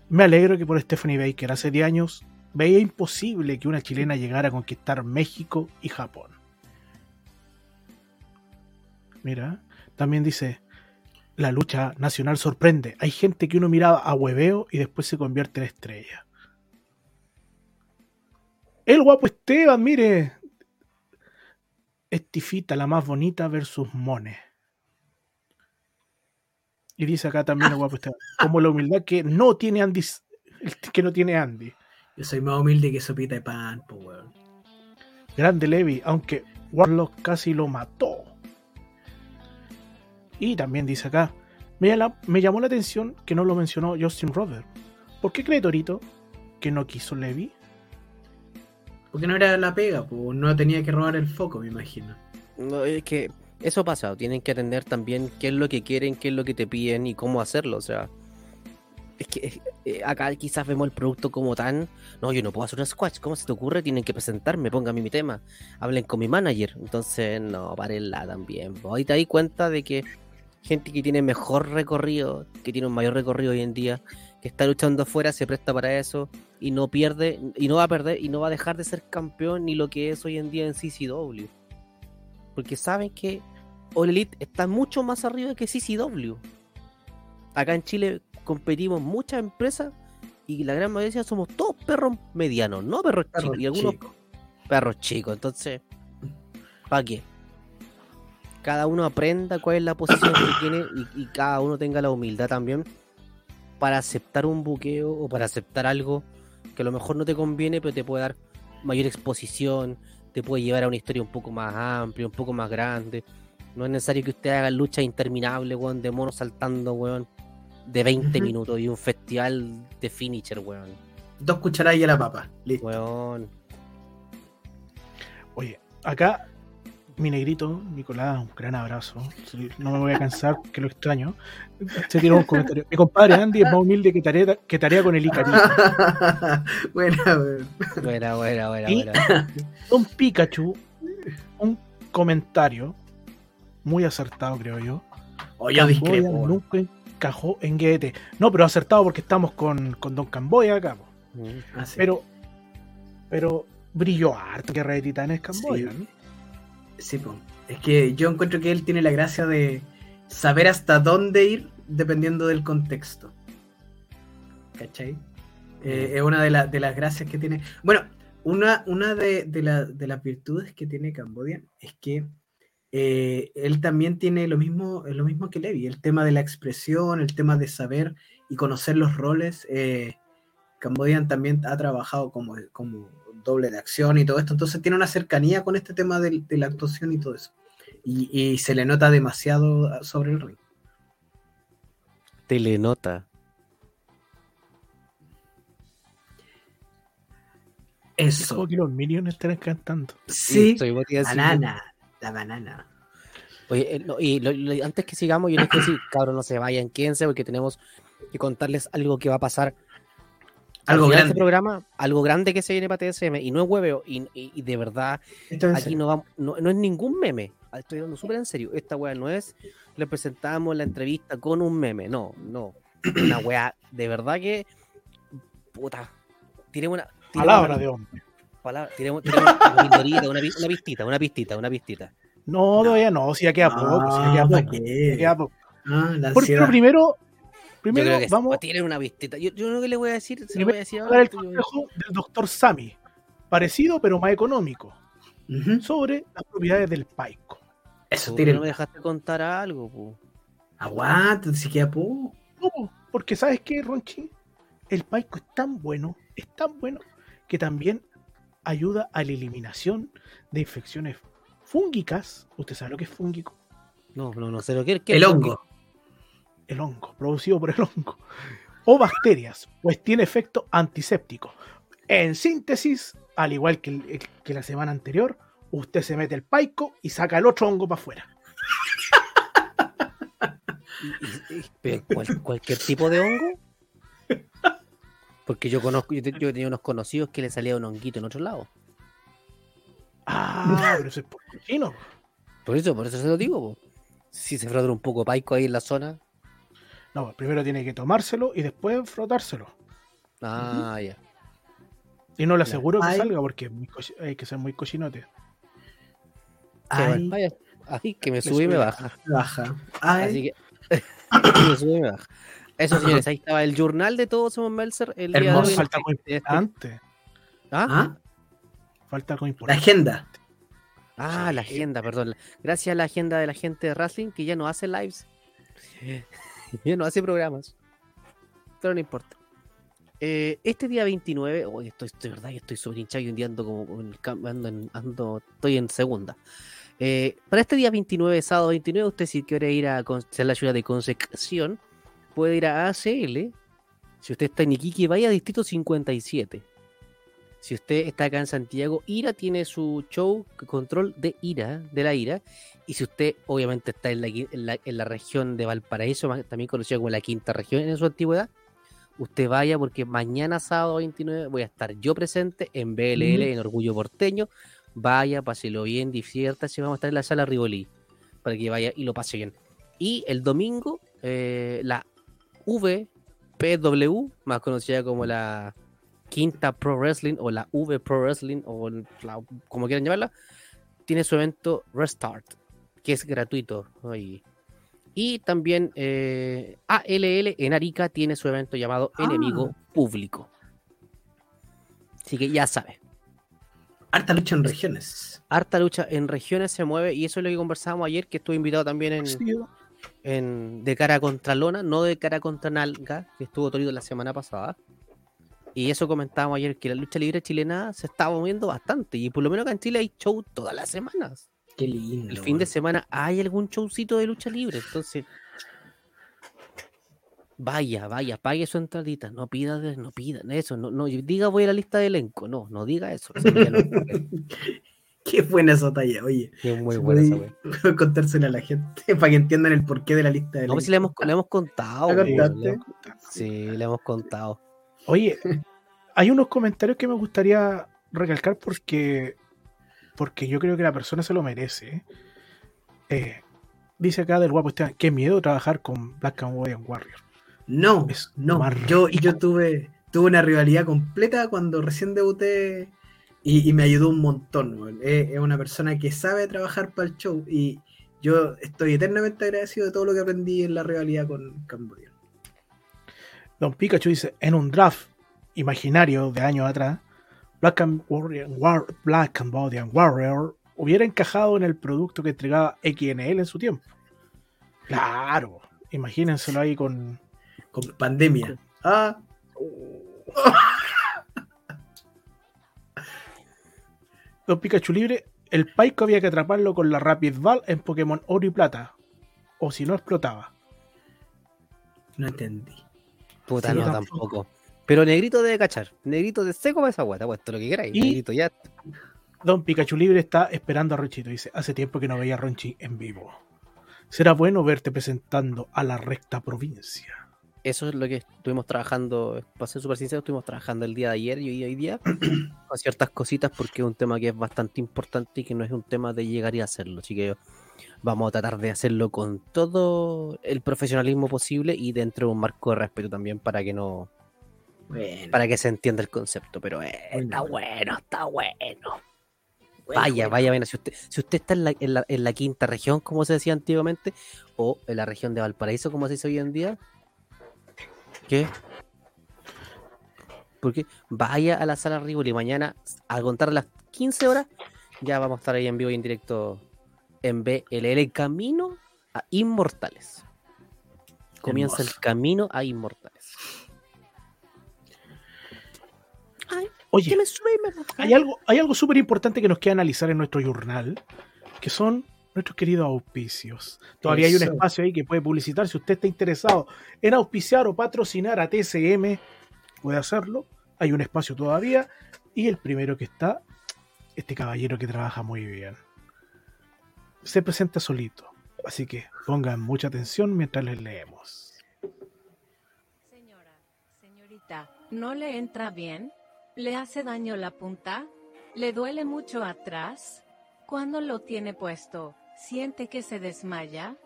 me alegro que por Stephanie Baker hace 10 años veía imposible que una chilena llegara a conquistar México y Japón. Mira, también dice, la lucha nacional sorprende. Hay gente que uno miraba a hueveo y después se convierte en estrella. El guapo Esteban, mire. Estifita, la más bonita versus Mone. Y dice acá también el guapo Esteban. Como la humildad que no tiene Andy. Que no tiene Andy. Yo soy más humilde que sopita de pan, pues, weón. Grande Levi, aunque Warlock casi lo mató. Y también dice acá. Me, me llamó la atención que no lo mencionó Justin Robert. ¿Por qué cree Torito que no quiso Levi? Porque no era la pega, pues no tenía que robar el foco, me imagino. No, es que eso pasa, tienen que atender también qué es lo que quieren, qué es lo que te piden y cómo hacerlo. O sea, es que eh, acá quizás vemos el producto como tan. No, yo no puedo hacer un squash. ¿Cómo se te ocurre? Tienen que presentarme, pónganme mi tema. Hablen con mi manager. Entonces, no, parenla también. Ahí te das cuenta de que gente que tiene mejor recorrido, que tiene un mayor recorrido hoy en día, que está luchando afuera, se presta para eso y no pierde, y no va a perder, y no va a dejar de ser campeón ni lo que es hoy en día en CCW. Porque saben que All Elite está mucho más arriba que CCW. Acá en Chile, competimos muchas empresas y la gran mayoría somos todos perros medianos, no perros Perros chicos. Y algunos perros chicos. Entonces, ¿para qué? Cada uno aprenda cuál es la posición que tiene y, y cada uno tenga la humildad también para aceptar un buqueo o para aceptar algo que a lo mejor no te conviene, pero te puede dar mayor exposición, te puede llevar a una historia un poco más amplia, un poco más grande. No es necesario que usted haga luchas interminables, weón, de monos saltando, weón, de 20 Ujú. minutos y un festival de finisher, weón. Dos cucharadas y a la papa. Listo. Weón. Oye, acá mi negrito, Nicolás, un gran abrazo. No me voy a cansar, que lo extraño. Se tiró un comentario. Mi compadre Andy es más humilde que tarea, que tarea con el Icari. [LAUGHS] Buena, weón. Buena, buena, buena, Y- buena. Don Pikachu, un comentario muy acertado, creo yo. O yo Camboya discrepo. nunca encajó en GT. No, pero acertado porque estamos con, con Don Camboya acá. po. Mm. Ah, sí. Pero, pero brilló harto Guerra de Titanes Camboya. Sí. ¿no? Sí, po. es que yo encuentro que él tiene la gracia de saber hasta dónde ir dependiendo del contexto. ¿Cachai? Eh, es una de, la- de las gracias que tiene. Bueno, una, una de, de la- de las virtudes que tiene Cambodia es que eh, él también tiene lo mismo, lo mismo que Levi, el tema de la expresión, el tema de saber y conocer los roles. Eh, Cambodian también ha trabajado como, como doble de acción y todo esto, entonces tiene una cercanía con este tema de, la actuación y todo eso. Y, y se le nota demasiado sobre el ring. Telenota. Es Eso. como que los minions están cantando. Sí, soy vos la banana. Oye, eh, no, y lo- lo- antes que sigamos, yo les quiero decir, [CLEARS THROAT] cabros, no se vayan, quédense, porque tenemos que contarles algo que va a pasar. al Algo de grande. Este programa, algo grande que se viene para TSM, y no es hueveo, y, y- y de verdad, aquí no, vamos, no, no es ningún meme. Ah, Estoy hablando súper en serio. Esta weá no es, le presentamos la entrevista con un meme, no, no. Una weá, de verdad que, puta, tiene una... tiene Palabra una- de hombre. Palabra- tenemos, tenemos una una, pi- una pistita, una pistita, una pistita. No, todavía no, si ya queda poco, si ya queda Ah, poco. ya queda poco. Ah, la Porque ansiedad. primero, Yo primero creo que vamos tienen una pistita. Yo, yo no que le voy a decir, se lo voy a decir a ahora. el consejo del doctor Sami, parecido pero más económico, sobre las propiedades del Paico. Eso, tiren. no me dejaste contar algo, pu. Aguanta, si queda poco. No, porque ¿sabes qué, Ronchi? El Paico es tan bueno, es tan bueno, que también ayuda a la eliminación de infecciones fúngicas. ¿Usted sabe lo que es fúngico? No, no, no sé lo que que- El hongo. El hongo, producido por el hongo. O bacterias, pues tiene efecto antiséptico. En síntesis, al igual que, el- el- que la semana anterior, usted se mete el paico y saca el otro hongo para afuera. [LAUGHS] cual- cualquier tipo de hongo. [LAUGHS] Porque yo conozco, yo, te- [LAUGHS] yo tenía unos conocidos que le salía un honguito en otro lado. Ah, [LAUGHS] pero eso es por cochino. Por eso, por eso se lo digo, po. Si se frota un poco paico ahí en la zona. No, pues primero tiene que tomárselo y después frotárselo. Ah, ya. Y no le Ya. aseguro que Ay. salga porque hay que ser muy cochinote. Ay, Ay, que me Me sube y me baja. baja. Ay, Así [COUGHS] que. me sube y me baja. Eso, señores, [LAUGHS] ahí estaba el journal de todos somos Melzer. El día de Hermoso. hoy. Falta algo Este- importante. ¿Ah? ¿Ah? Falta algo La importante. agenda. Ah, la agenda, perdón. Gracias a la agenda de la gente de Wrestling que ya no hace lives. [LAUGHS] ya no hace programas. Pero no importa. Eh, este día 29, hoy estoy, estoy, verdad que estoy sobre hinchado y un día ando como ando, en- ando- estoy en segunda. Eh, para este día 29, sábado 29, usted si quiere ir a hacer la ciudad de Concepción, puede ir a ACL. Si usted está en Iquique, vaya a Distrito 57. Si usted está acá en Santiago, Ira tiene su show control de Ira, de la Ira. Y si usted obviamente está en la, en la, en la región de Valparaíso, también conocida como la quinta región en su antigüedad, usted vaya porque mañana sábado 29 voy a estar yo presente en BLL, en Orgullo Porteño. Vaya, páselo bien, diviértase, vamos a estar en la sala Rivoli para que vaya y lo pase bien. Y el domingo, eh, la VPW, más conocida como la Quinta Pro Wrestling o la V Pro Wrestling o la- como quieran llamarla, tiene su evento Restart, que es gratuito. Y también eh, ALL en Arica tiene su evento llamado Ah. Enemigo Público. Así que ya sabes, Harta lucha en regiones. harta lucha en regiones se mueve y eso es lo que conversábamos ayer, que estuve invitado también en, Sí, en- de cara contra lona, no de cara contra nalga, que estuvo Torito la semana pasada. Y eso comentábamos ayer, que la lucha libre chilena se estaba moviendo bastante. Y por lo menos acá en Chile hay show todas las semanas. Qué lindo. El fin de semana hay algún showcito de lucha libre. Entonces, vaya, vaya, pague su entradita. No pida, no pida eso. No, no diga voy a la lista de elenco. No, no diga eso. [LAUGHS] Qué buena esa talla, oye. es muy buena esa wea. [LAUGHS] contársela a la gente [LAUGHS] para que entiendan el porqué de la lista de No, pues si le hemos, le hemos contado. ¿La weón, contaste? le hemos- Sí, le hemos contado. Oye, [LAUGHS] hay unos comentarios que me gustaría recalcar porque, porque yo creo que la persona se lo merece. Eh, dice acá del guapo Esteban, qué miedo trabajar con Black and White and Warrior. No, Es no. Yo, yo tuve, tuve una rivalidad completa cuando recién debuté y, y me ayudó un montón. weón. Es, es una persona que sabe trabajar para el show y yo estoy eternamente agradecido de todo lo que aprendí en la rivalidad con Cambodia. Don Pikachu dice, en un draft imaginario de años atrás, Black and, Warrior, War- Black Cambodian Warrior hubiera encajado en el producto que entregaba XNL en su tiempo. Claro, imagínenselo ahí con... Con pandemia. Ah, [LAUGHS] [LAUGHS] Don Pikachu libre, el Paico había que atraparlo con la Rapid Ball en Pokémon Oro y Plata. O si no explotaba. no entendí. Puta, Sí, no, tampoco. Pero Negrito debe cachar. Negrito de seco para esa guata, puesto lo que queráis. Y- Negrito ya. Don Pikachu Libre está esperando a Ronchito. Dice, hace tiempo que no veía a Ronchi en vivo. Será bueno verte presentando a la recta provincia. Eso es lo que estuvimos trabajando. Para ser súper sincero, estuvimos trabajando el día de ayer y hoy, hoy día [CLEARS THROAT] con ciertas cositas porque es un tema que es bastante importante y que no es un tema de llegar y hacerlo. Así que vamos a tratar de hacerlo con todo el profesionalismo posible y dentro de un marco de respeto también para que no Bueno, para que se entienda el concepto. Pero eh, Bueno. está bueno, está bueno. bueno, Vaya, bueno. vaya, vaya. Si usted, si usted está en la, en, la, en la quinta región, como se decía antiguamente, o en la región de Valparaíso, como se dice hoy en día, ¿qué? Porque vaya a la sala Rivoli mañana, al contar las 15 horas, ya vamos a estar ahí en vivo y en directo en BLL Camino a Inmortales. Comienza el camino a Inmortales. Ay, Oye, que me sube y me baja. hay algo, hay algo súper importante que nos queda analizar en nuestro journal, que son nuestros queridos auspicios. Todavía hay un espacio ahí que puede publicitar. Si usted está interesado en auspiciar o patrocinar a TCM, puede hacerlo. Hay un espacio todavía. Y el primero que está, este caballero que trabaja muy bien. Se presenta solito. Así que pongan mucha atención mientras les leemos. Señora, señorita, ¿no le entra bien? ¿Le hace daño la punta? ¿Le duele mucho atrás? Cuando lo tiene puesto, ¿siente que se desmaya?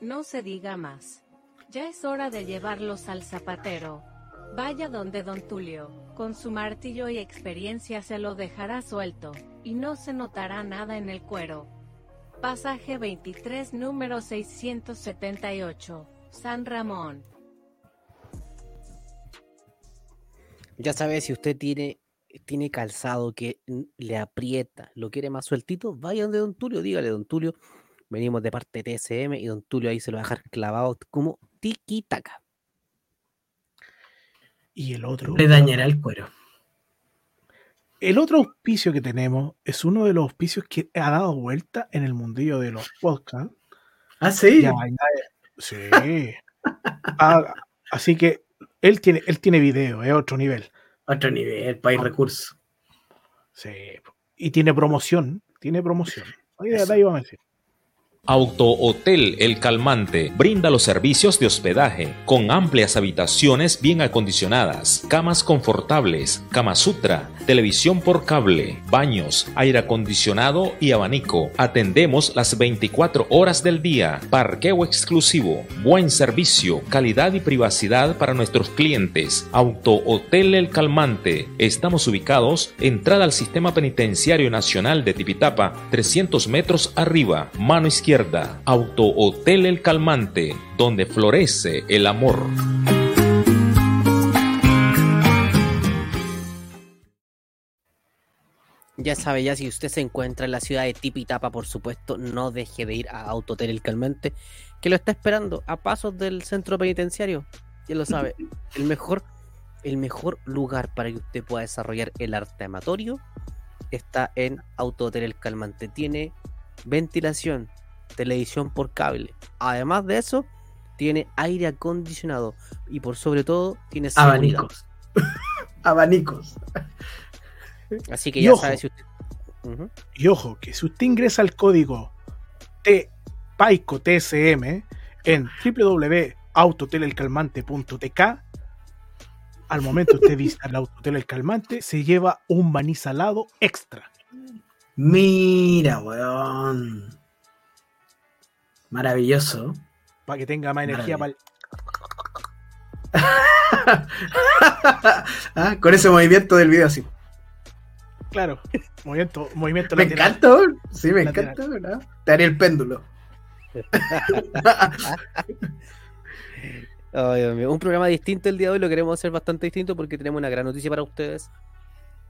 No se diga más. Ya es hora de llevarlos al zapatero. Vaya donde don Tulio, con su martillo y experiencia se lo dejará suelto, y no se notará nada en el cuero. Pasaje 23, número 678, San Ramón. Ya sabe, si usted tiene, tiene calzado que n- le aprieta, lo quiere más sueltito, vaya donde Don Tulio, dígale, Don Tulio, venimos de parte de TSM y Don Tulio ahí se lo va a dejar clavado como tiki-taka. Y el otro. Le dañará el cuero. El otro auspicio que tenemos es uno de los auspicios que ha dado vuelta en el mundillo de los podcasts. Ah, sí. Ya, ya, sí. Ah, así que él tiene, él tiene video, es otro nivel. Otro nivel, país recurso. Sí. Y tiene promoción. Tiene promoción. Ahí, ahí vamos a decir. Auto Hotel El Calmante brinda los servicios de hospedaje con amplias habitaciones bien acondicionadas, camas confortables, cama sutra, televisión por cable, baños, aire acondicionado y abanico. Atendemos las 24 horas del día. Parqueo exclusivo, buen servicio, calidad y privacidad para nuestros clientes. Auto Hotel El Calmante. Estamos ubicados entrada al Sistema Penitenciario Nacional de Tipitapa, 300 metros arriba, mano izquierda Auto Hotel El Calmante, donde florece el amor. Ya sabe, ya si usted se encuentra en la ciudad de Tipitapa, por supuesto, no deje de ir a Autotel El Calmante, que lo está esperando a pasos del centro penitenciario. Ya lo sabe, el mejor, el mejor lugar para que usted pueda desarrollar el arte amatorio está en Autotel El Calmante. Tiene ventilación, televisión por cable. Además de eso, tiene aire acondicionado y por sobre todo tiene seguridad. Abanicos. [LAUGHS] Abanicos. Así que Y ya ojo. sabe si usted. Y ojo, que si usted ingresa el código T Paico TSM en www.autotelelcalmante.tk, al momento usted [LAUGHS] visita el Autotel El Calmante, se lleva un maní salado extra. Mira, weón. Maravilloso. Para que tenga más energía para Maravilla. [LAUGHS] Ah, con ese movimiento del video así. Claro, [LAUGHS] movimiento, movimiento Me lateral. encanta. Sí, me Lateral. encanta, ¿verdad? Te haré el péndulo. [LAUGHS] Ay, Dios mío. Un programa distinto el día de hoy, lo queremos hacer bastante distinto porque tenemos una gran noticia para ustedes.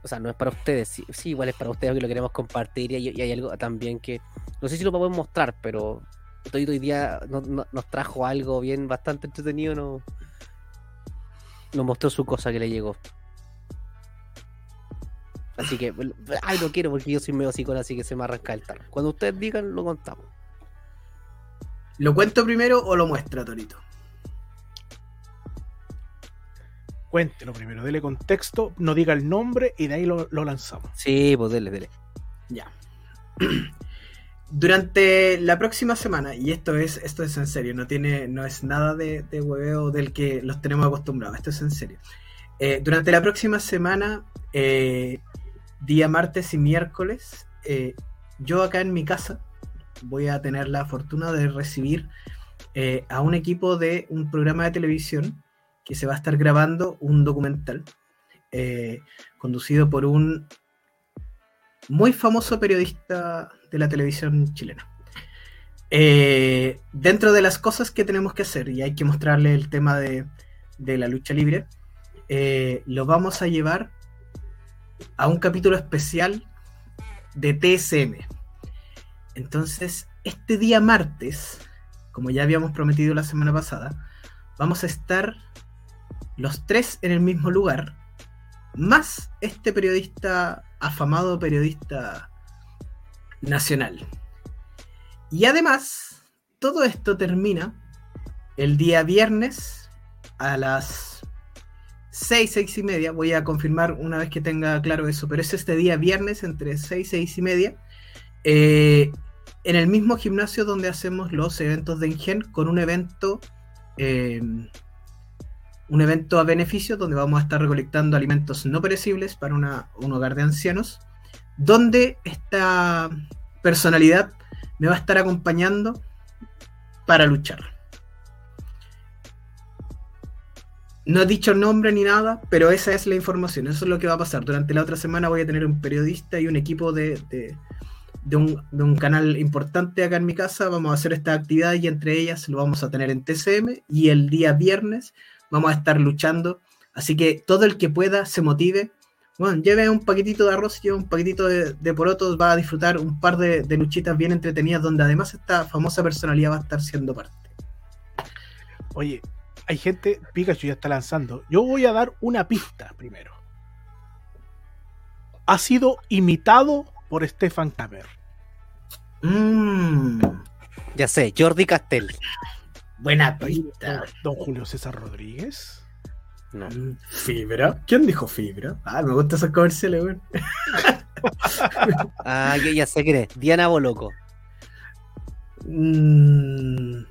O sea, no es para ustedes, sí, sí, igual es para ustedes que lo queremos compartir y hay, y hay algo también que no sé si lo podemos mostrar, pero hoy, hoy día no- no- nos trajo algo bien bastante entretenido, no, nos mostró su cosa que le llegó. Así que, ay, no quiero porque yo soy medio psicólogo, así que se me arranca el tarro. Cuando ustedes digan, lo contamos. ¿Lo cuento primero o lo muestra, Torito? Cuéntelo primero, dele contexto, no diga el nombre y de ahí lo, lo lanzamos. Sí, pues dele, dele. Ya. [CLEARS THROAT] Durante la próxima semana, y esto es, esto es en serio, no tiene, no es nada de, de hueveo del que los tenemos acostumbrados, esto es en serio. Eh, durante la próxima semana, eh, día martes y miércoles, eh, yo acá en mi casa voy a tener la fortuna de recibir a un equipo de un programa de televisión que se va a estar grabando un documental conducido por un muy famoso periodista de la televisión chilena. Eh, dentro de las cosas que tenemos que hacer, y hay que mostrarle el tema de, de la lucha libre, eh, lo vamos a llevar a un capítulo especial de TSM. Entonces, este día martes, como ya habíamos prometido la semana pasada, vamos a estar los tres en el mismo lugar, más este periodista, afamado periodista nacional. Y además, todo esto termina el día viernes a las 6, 6 y media. Voy a confirmar una vez que tenga claro eso, pero es este día viernes entre 6, 6 y media. eh, en el mismo gimnasio donde hacemos los eventos de Ingen con un evento eh, un evento a beneficio donde vamos a estar recolectando alimentos no perecibles para una- un hogar de ancianos, donde esta personalidad me va a estar acompañando para luchar. No he dicho nombre ni nada, pero esa es la información, eso es lo que va a pasar. Durante la otra semana voy a tener un periodista y un equipo de, de- un, de un canal importante acá en mi casa. Vamos a hacer esta actividad y entre ellas lo vamos a tener en TCM y el día viernes vamos a estar luchando. Así que todo el que pueda se motive. Bueno, lleve un paquetito de arroz, lleve un paquetito de, de porotos, va a disfrutar un par de, de luchitas bien entretenidas donde además esta famosa personalidad va a estar siendo parte. Oye, hay gente, Pikachu ya está lanzando. Yo voy a dar una pista primero. Ha sido imitado por Stefan Kramer. Mmm, Ya sé, Jordi Castel. buena pista. don Julio César Rodríguez. No. ¿Fibra? ¿Quién dijo fibra? Ah, me gustan esos comerciales, weón. [LAUGHS] Ah, ya, ya sé quién es. Diana Boloco. Mm,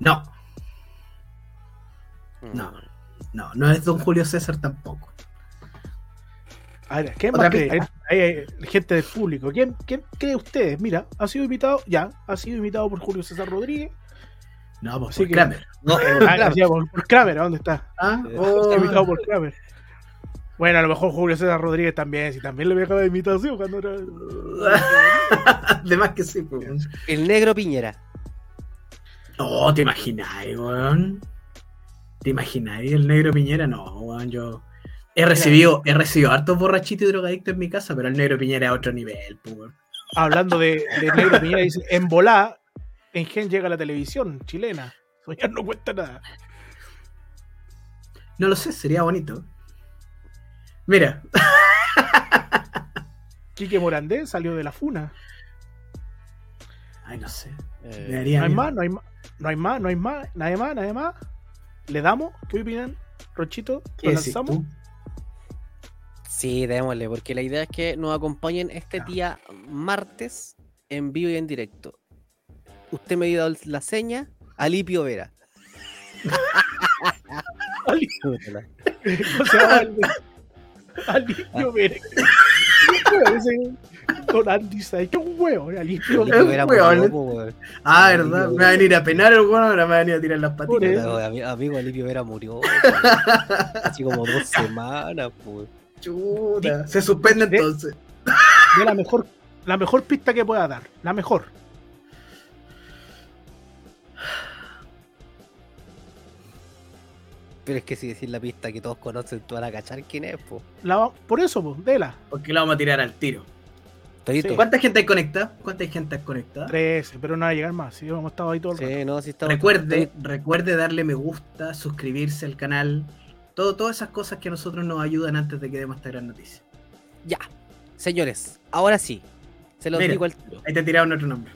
no, No. no, no es don Julio César tampoco. A ver, ¿quién Otra más cree? Hay, hay gente del público. ¿Quién, ¿Quién cree ustedes? Mira, ha sido imitado, ya, ha sido imitado por Julio César Rodríguez. No, pues Sí por que- Kramer. No, Ah, por, por Kramer, ¿a dónde está? Ah, Eh, oh, Está por Kramer. Bueno, a lo mejor Julio César Rodríguez también, si también le había de imitación cuando era. [LAUGHS] Además que sí, pues. weón. El negro Piñera. Oh, ¿te imaginas, weón? ¿Te imaginas el negro Piñera? No, weón, yo. He recibido, he recibido hartos borrachitos y drogadictos en mi casa, pero el negro Piñera es a otro nivel, pues, weón. Hablando de, de Negro Piñera, dice: En volá, en Gen llega la televisión chilena. [LAUGHS] Soñar no cuesta nada. No lo sé, sería bonito. Mira, [LAUGHS] Quique Morandé salió de la funa. ay, no sé. Eh, No hay más, no hay más, no hay más, no hay más, nadie más, nadie más. ¿Le damos? ¿Qué opinan? Rochito, ¿Qué ¿lo lanzamos? sí, démosle, porque la idea es que nos acompañen este día martes en vivo y en directo. Usted me ha dado la seña, Alipio Vera. Ali- ¿Cómo se llama el- Alipio Vera. [LAUGHS] Don Andy Say, qué un huevo, Alipio Es Vera. Alipio Vera. Ah, verdad. Me va a venir a penar el weón, ahora me va a venir a tirar las patitas. amigo Alipio Vera murió. Así [LAUGHS] como dos semanas, pues. Chuta. Se suspende entonces. De la mejor, la mejor pista que pueda dar. La mejor. Pero es que si decir la pista que todos conocen, tú van a cachar quién es, po. La por eso, pues, dela. Porque la vamos a tirar al tiro. Sí. ¿Cuánta gente hay conectada? ¿Cuánta gente hay conectada? 13, pero no va a llegar más. Si hemos estado ahí todo el rato. Sí, no, si estamos. Recuerde, recuerde darle me gusta, suscribirse al canal, todo, todas esas cosas que a nosotros nos ayudan antes de que demos esta gran noticia. Ya. Señores, ahora sí. Se los Mira. digo al tiro. Ahí te tiraron otro nombre.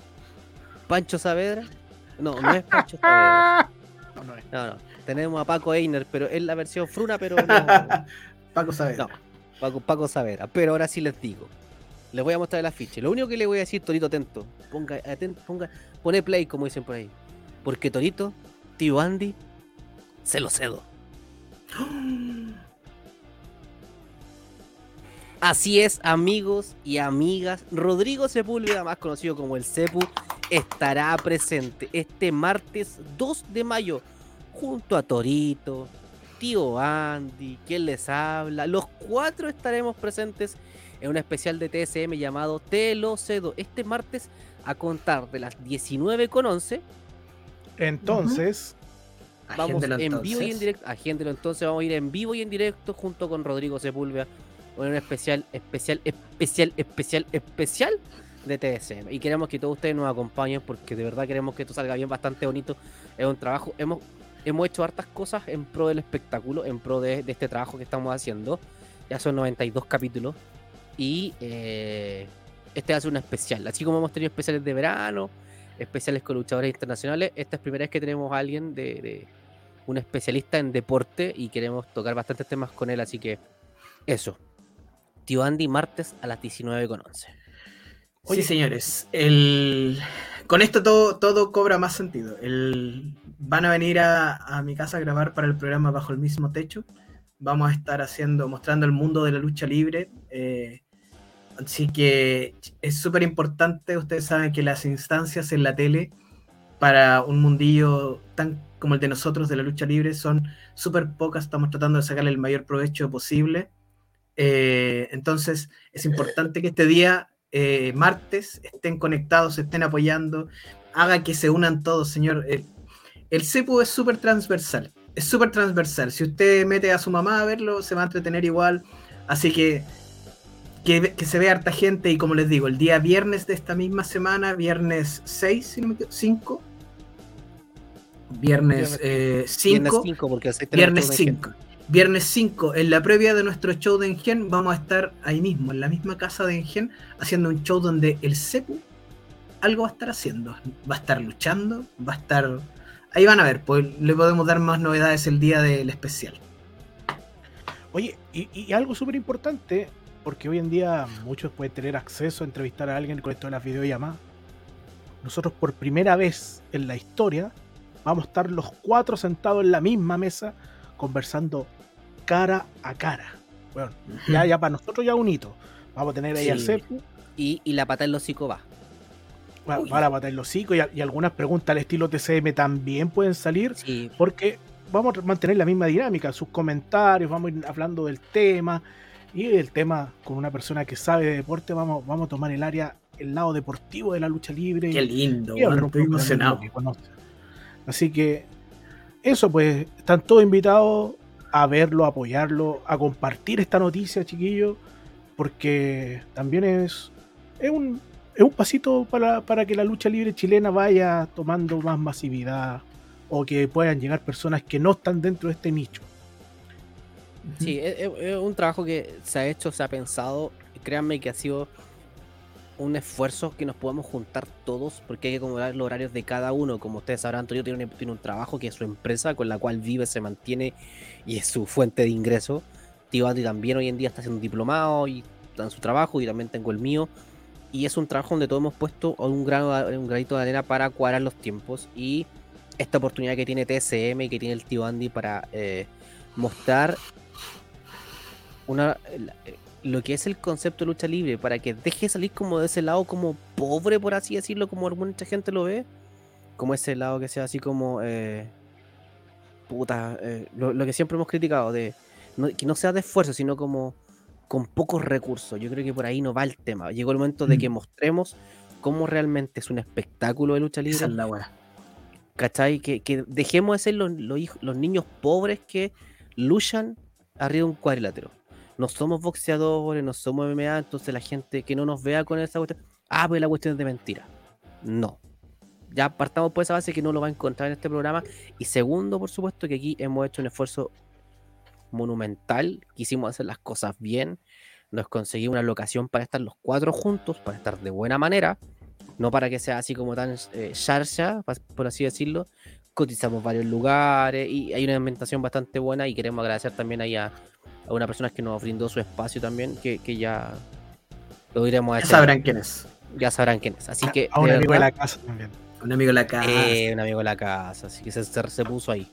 Pancho Saavedra. No, no es Pancho Saavedra. [LAUGHS] No, no es. No, no. Tenemos a Paco Einer, pero es la versión fruna, pero [LAUGHS] no. Paco Saavedra. No. Paco, Paco Saavedra. Pero ahora sí les digo. Les voy a mostrar el afiche. Lo único que le voy a decir, Torito, atento. Ponga, atento, ponga, pone play, como dicen por ahí. Porque Torito, tío Andy, se lo cedo. Así es, amigos y amigas. Rodrigo Sepúlveda, más conocido como el Cepu, estará presente este martes 2 de mayo junto a Torito, tío Andy, quien les habla. Los cuatro estaremos presentes en un especial de TSM llamado Te lo cedo este martes a contar de las 19.11. Entonces, Vamos Agéndelo en vivo y en entonces. directo. Agéndelo entonces, vamos a ir en vivo y en directo junto con Rodrigo Sepúlveda en un especial, especial, especial, especial, especial de TSM. Y queremos que todos ustedes nos acompañen porque de verdad queremos que esto salga bien, bastante bonito. Es un trabajo, hemos, hemos hecho hartas cosas en pro del espectáculo, en pro de, este trabajo que estamos haciendo. Ya son 92 capítulos. Y eh, este ser un especial. Así como hemos tenido especiales de verano, especiales con luchadores internacionales, esta es la primera vez que tenemos a alguien de, un especialista en deporte y queremos tocar bastantes temas con él, así que eso. Tío Andy, martes a las 19.11. Sí, señores. El... Con esto todo, todo cobra más sentido. El... Van a venir a, a mi casa a grabar para el programa Bajo el mismo techo. Vamos a estar haciendo, mostrando el mundo de la lucha libre. eh, así que es súper importante. Ustedes saben que las instancias en la tele para un mundillo tan como el de nosotros de la lucha libre son súper pocas. Estamos tratando de sacarle el mayor provecho posible. Eh, entonces es importante que este día eh, martes estén conectados, estén apoyando, haga que se unan todos, señor. El, el CEPU es súper transversal, es súper transversal. Si usted mete a su mamá a verlo, se va a entretener igual. Así que que, que se vea harta gente y como les digo, el día viernes de esta misma semana, viernes 6, si no me equivoco, 5. Viernes eh, 5. Viernes 5, porque el 6 tenemos Viernes todo de 5. Viernes 5, en la previa de nuestro show de Engen, vamos a estar ahí mismo, en la misma casa de Engen, haciendo un show donde el Cepu algo va a estar haciendo. Va a estar luchando, va a estar. Ahí van a ver, pues le podemos dar más novedades el día del especial. oye, y, y algo súper importante, porque hoy en día muchos pueden tener acceso a entrevistar a alguien con esto de las videollamadas. Nosotros por primera vez en la historia vamos a estar los cuatro sentados en la misma mesa conversando cara a cara. Bueno, ya, ya para nosotros ya un hito. Vamos a tener ahí Sí. al Y, y la pata en los hocico va. va, Uy. va a patar el hocico y, y algunas preguntas al estilo TCM también pueden salir Sí, porque vamos a mantener la misma dinámica, sus comentarios, vamos a ir hablando del tema y el tema con una persona que sabe de deporte, vamos, vamos a tomar el área, el lado deportivo de la lucha libre. Qué lindo, y estoy emocionado. que. Así que eso, pues, están todos invitados a verlo, a apoyarlo, a compartir esta noticia, chiquillos, porque también es, es, un, es un pasito para, para que la lucha libre chilena vaya tomando más masividad o que puedan llegar personas que no están dentro de este nicho. Sí, es, un trabajo que se ha hecho, se ha pensado. Créanme que ha sido un esfuerzo que nos podamos juntar todos, porque hay que acomodar los horarios de cada uno. Como ustedes sabrán, Antonio tiene, un- tiene un trabajo que es su empresa, con la cual vive, se mantiene y es su fuente de ingreso. Tío Andy también hoy en día está haciendo un diplomado y está en su trabajo, y también tengo el mío. Y es un trabajo donde todos hemos puesto un, grano, un granito de arena para cuadrar los tiempos. Y esta oportunidad que tiene TSM y que tiene el tío Andy para eh, mostrar una, lo que es el concepto de lucha libre, para que deje de salir como de ese lado como pobre, por así decirlo, como mucha gente lo ve, como ese lado que sea así como, eh, puta, eh, lo, lo que siempre hemos criticado, de no- que no sea de esfuerzo, sino como con pocos recursos. Yo creo que por ahí no va el tema. Llegó el momento de Mm. que mostremos cómo realmente es un espectáculo de lucha libre. Esa es la weá. ¿Cachai? Que, que dejemos de ser los, los niños pobres que luchan arriba de un cuadrilátero. No somos boxeadores, no somos MMA, entonces la gente que no nos vea con esa cuestión, ah, pues la cuestión es de mentira. No. Ya partamos por esa base que no lo va a encontrar en este programa. Y segundo, por supuesto, que aquí hemos hecho un esfuerzo monumental, quisimos hacer las cosas bien, nos conseguimos una locación para estar los cuatro juntos, para estar de buena manera, no para que sea así como tan eh, charcha, por así decirlo. Cotizamos varios lugares y hay una ambientación bastante buena y queremos agradecer también ahí a, a una persona que nos brindó su espacio también, que, que ya lo diremos a Ya sabrán quién es. ya sabrán quién es. Así que, a un de amigo de la casa también. Un amigo de la casa. eh, un amigo de la casa, así que se, se- se puso ahí.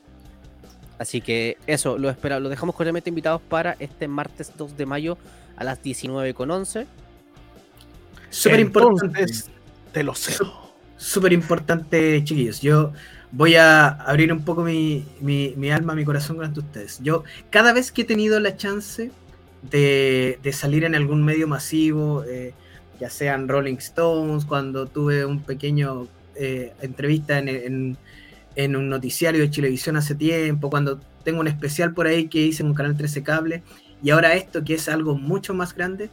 Así que eso, lo espera, lo dejamos cordialmente invitados para este martes 2 de mayo a las 19.11. Súper importante. Te lo cedo. Súper importante, chiquillos. Yo voy a abrir un poco mi, mi, mi alma, mi corazón ante ustedes. Yo, cada vez que he tenido la chance de, de salir en algún medio masivo, eh, ya sean Rolling Stones, cuando tuve un pequeño eh, entrevista en, en- en un noticiario de Chilevisión hace tiempo, cuando tengo un especial por ahí que hice en un canal 13 Cable, y ahora esto que es algo mucho más grande,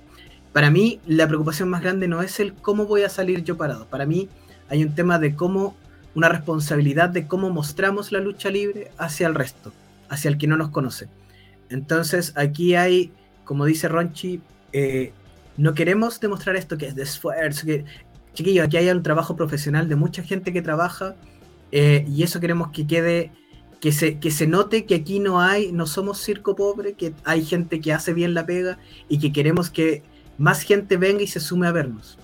para mí la preocupación más grande no es el cómo voy a salir yo parado, para mí hay un tema de cómo, una responsabilidad de cómo mostramos la lucha libre hacia el resto, hacia el que no nos conoce. Entonces aquí hay, como dice Ronchi, eh, no queremos demostrar esto que es de esfuerzo, que, chiquillo, aquí hay un trabajo profesional de mucha gente que trabaja eh, y eso queremos que quede, que se, que se note que aquí no hay, no somos circo pobre, que hay gente que hace bien la pega y que queremos que más gente venga y se sume a vernos.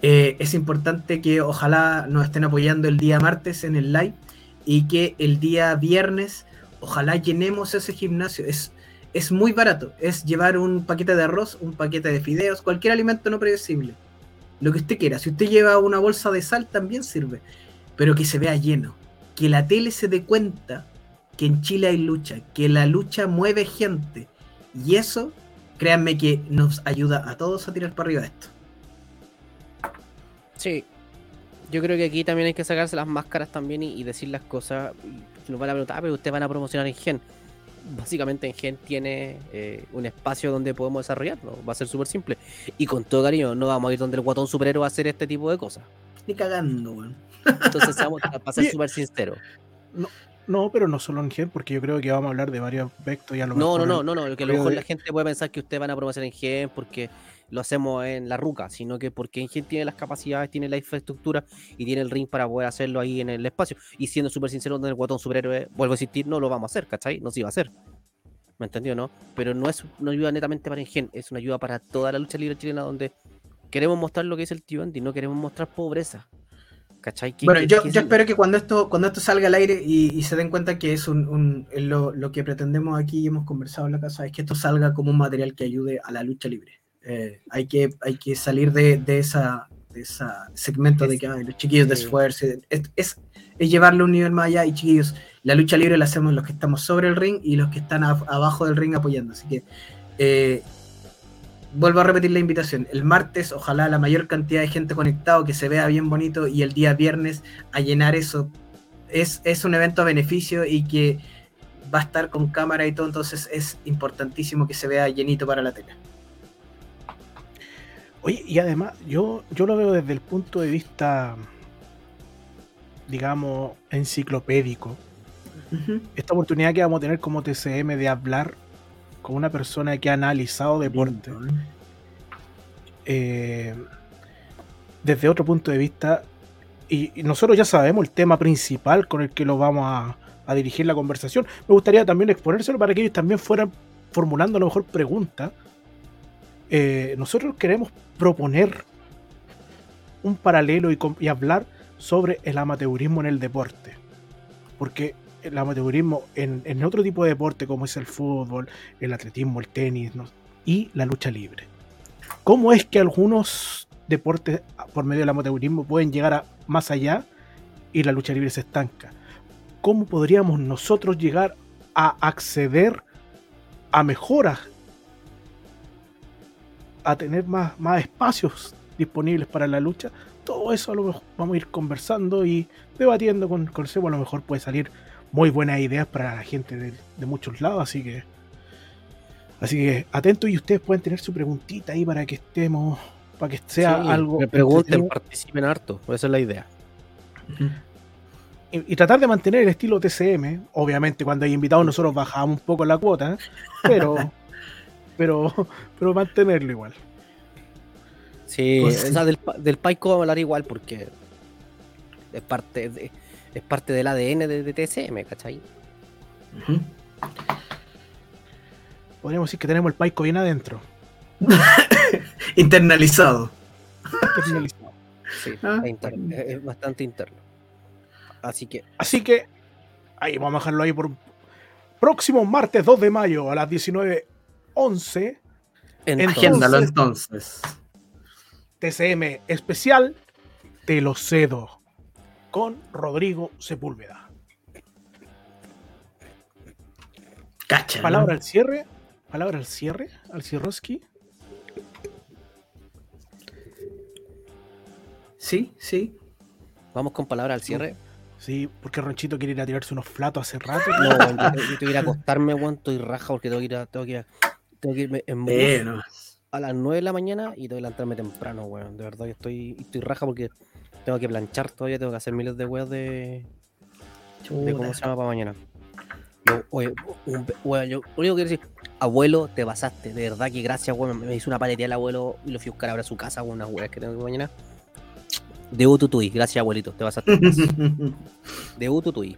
Eh, es importante que ojalá nos estén apoyando el día martes en el live y que el día viernes ojalá llenemos ese gimnasio. Es, es muy barato, es llevar un paquete de arroz, un paquete de fideos, cualquier alimento no predecible. Lo que usted quiera. Si usted lleva una bolsa de sal también sirve, pero que se vea lleno. Que la tele se dé cuenta que en Chile hay lucha, que la lucha mueve gente. Y eso, créanme que nos ayuda a todos a tirar para arriba esto. Sí. Yo creo que aquí también hay que sacarse las máscaras también y, y decir las cosas. Nos van a preguntar, ah, pero ustedes van a promocionar en Gen. Básicamente en Gen tiene eh, un espacio donde podemos desarrollarlo. Va a ser súper simple. Y con todo cariño, no vamos a ir donde el guatón superhéroe va a hacer este tipo de cosas. Ni cagando, weón. Entonces, vamos [LAUGHS] a ser súper sincero. No, pero no solo en Gen, porque yo creo que vamos a hablar de varios aspectos y a lo No, no, mejor no, no, no, que a lo mejor de- la gente puede pensar que ustedes van a promocionar en Gen porque lo hacemos en la ruca, sino que porque en Gen tiene las capacidades, tiene la infraestructura y tiene el ring para poder hacerlo ahí en el espacio. Y siendo súper sincero, donde el guatón superhéroe vuelvo a existir, no lo vamos a hacer, ¿cachai? No se iba a hacer. ¿Me entendió, no? Pero no es una ayuda netamente para Engen, es una ayuda para toda la lucha libre chilena donde queremos mostrar lo que es el tío Andy, no queremos mostrar pobreza. ¿Cachai? Bueno, yo, espero que cuando esto, cuando esto salga al aire y, y se den cuenta que es un, un- lo, lo que pretendemos aquí y hemos conversado en la casa, es que esto salga como un material que ayude a la lucha libre. Eh, hay, que, hay que salir de, de esa de ese segmento de que los chiquillos de esfuerzo. Es, es, es llevarlo a un nivel más allá y chiquillos, la lucha libre la hacemos los que estamos sobre el ring y los que están a- abajo del ring apoyando. Así que eh, vuelvo a repetir la invitación. El martes, ojalá la mayor cantidad de gente conectado, que se vea bien bonito y el día viernes a llenar eso. Es, es un evento a beneficio y que va a estar con cámara y todo, entonces es importantísimo que se vea llenito para la tele. Oye, y además, yo, yo lo veo desde el punto de vista, digamos, enciclopédico. Esta oportunidad que vamos a tener como TCM de hablar con una persona que ha analizado deporte eh, desde otro punto de vista. Y, y nosotros ya sabemos el tema principal con el que lo vamos a, a dirigir la conversación. Me gustaría también exponérselo para que ellos también fueran formulando a lo mejor preguntas. Eh, nosotros queremos proponer un paralelo y, y hablar sobre el amateurismo en el deporte. Porque el amateurismo en, en otro tipo de deporte como es el fútbol, el atletismo, el tenis ¿no? y la lucha libre. ¿Cómo es que algunos deportes por medio del amateurismo pueden llegar a más allá y la lucha libre se estanca? ¿Cómo podríamos nosotros llegar a acceder a mejoras, a tener más, más espacios disponibles para la lucha? Todo eso a lo mejor vamos a ir conversando y debatiendo con, con Sebo. A lo mejor puede salir muy buenas ideas para la gente de, de muchos lados, así que así que atentos y ustedes pueden tener su preguntita ahí para que estemos, para que sea Sí, algo Me pregunten, participen harto. Esa es la idea. y, y tratar de mantener el estilo TCM. Obviamente, cuando hay invitados, nosotros bajamos un poco la cuota, pero, [LAUGHS] pero, [LAUGHS] pero mantenerlo igual. Sí, pues, esa este- del, del Paico vamos a hablar igual porque es parte, de, es parte del ADN de, de TSM, ¿cachai? Podríamos decir que tenemos el Paico bien adentro. [COUGHS] internalizado. Internalizado. Sí, ah. es bastante interno. Así que. Así que. Ahí, vamos a dejarlo ahí por. Próximo martes 2 de mayo a las 19 11. Entiéndalo entonces. TCM especial, te lo cedo con Rodrigo Sepúlveda. Cacha, palabra al cierre, palabra al cierre, al Cierroski. Sí, sí. Vamos con palabra al cierre. Sí, porque Ronchito quiere ir a tirarse unos platos hace rato. No, yo, yo, yo, te voy a acostarme, aguanto y raja porque tengo que ir a, tengo que ir a tengo que irme en bus Bueno. a las 9 de la mañana y tengo que levantarme temprano, weón. De verdad que estoy, estoy raja porque tengo que planchar todavía, tengo que hacer miles de weas de, de cómo se llama para mañana. Yo, oye, un weón, yo lo único que quiero decir, abuelo, te pasaste, de verdad que gracias, weón. Me, me hizo una paleteada el abuelo y lo fui a buscar ahora a su casa con unas weas que tengo que mañana. De Ututui, gracias abuelito, te pasaste. [LAUGHS] De Ututui.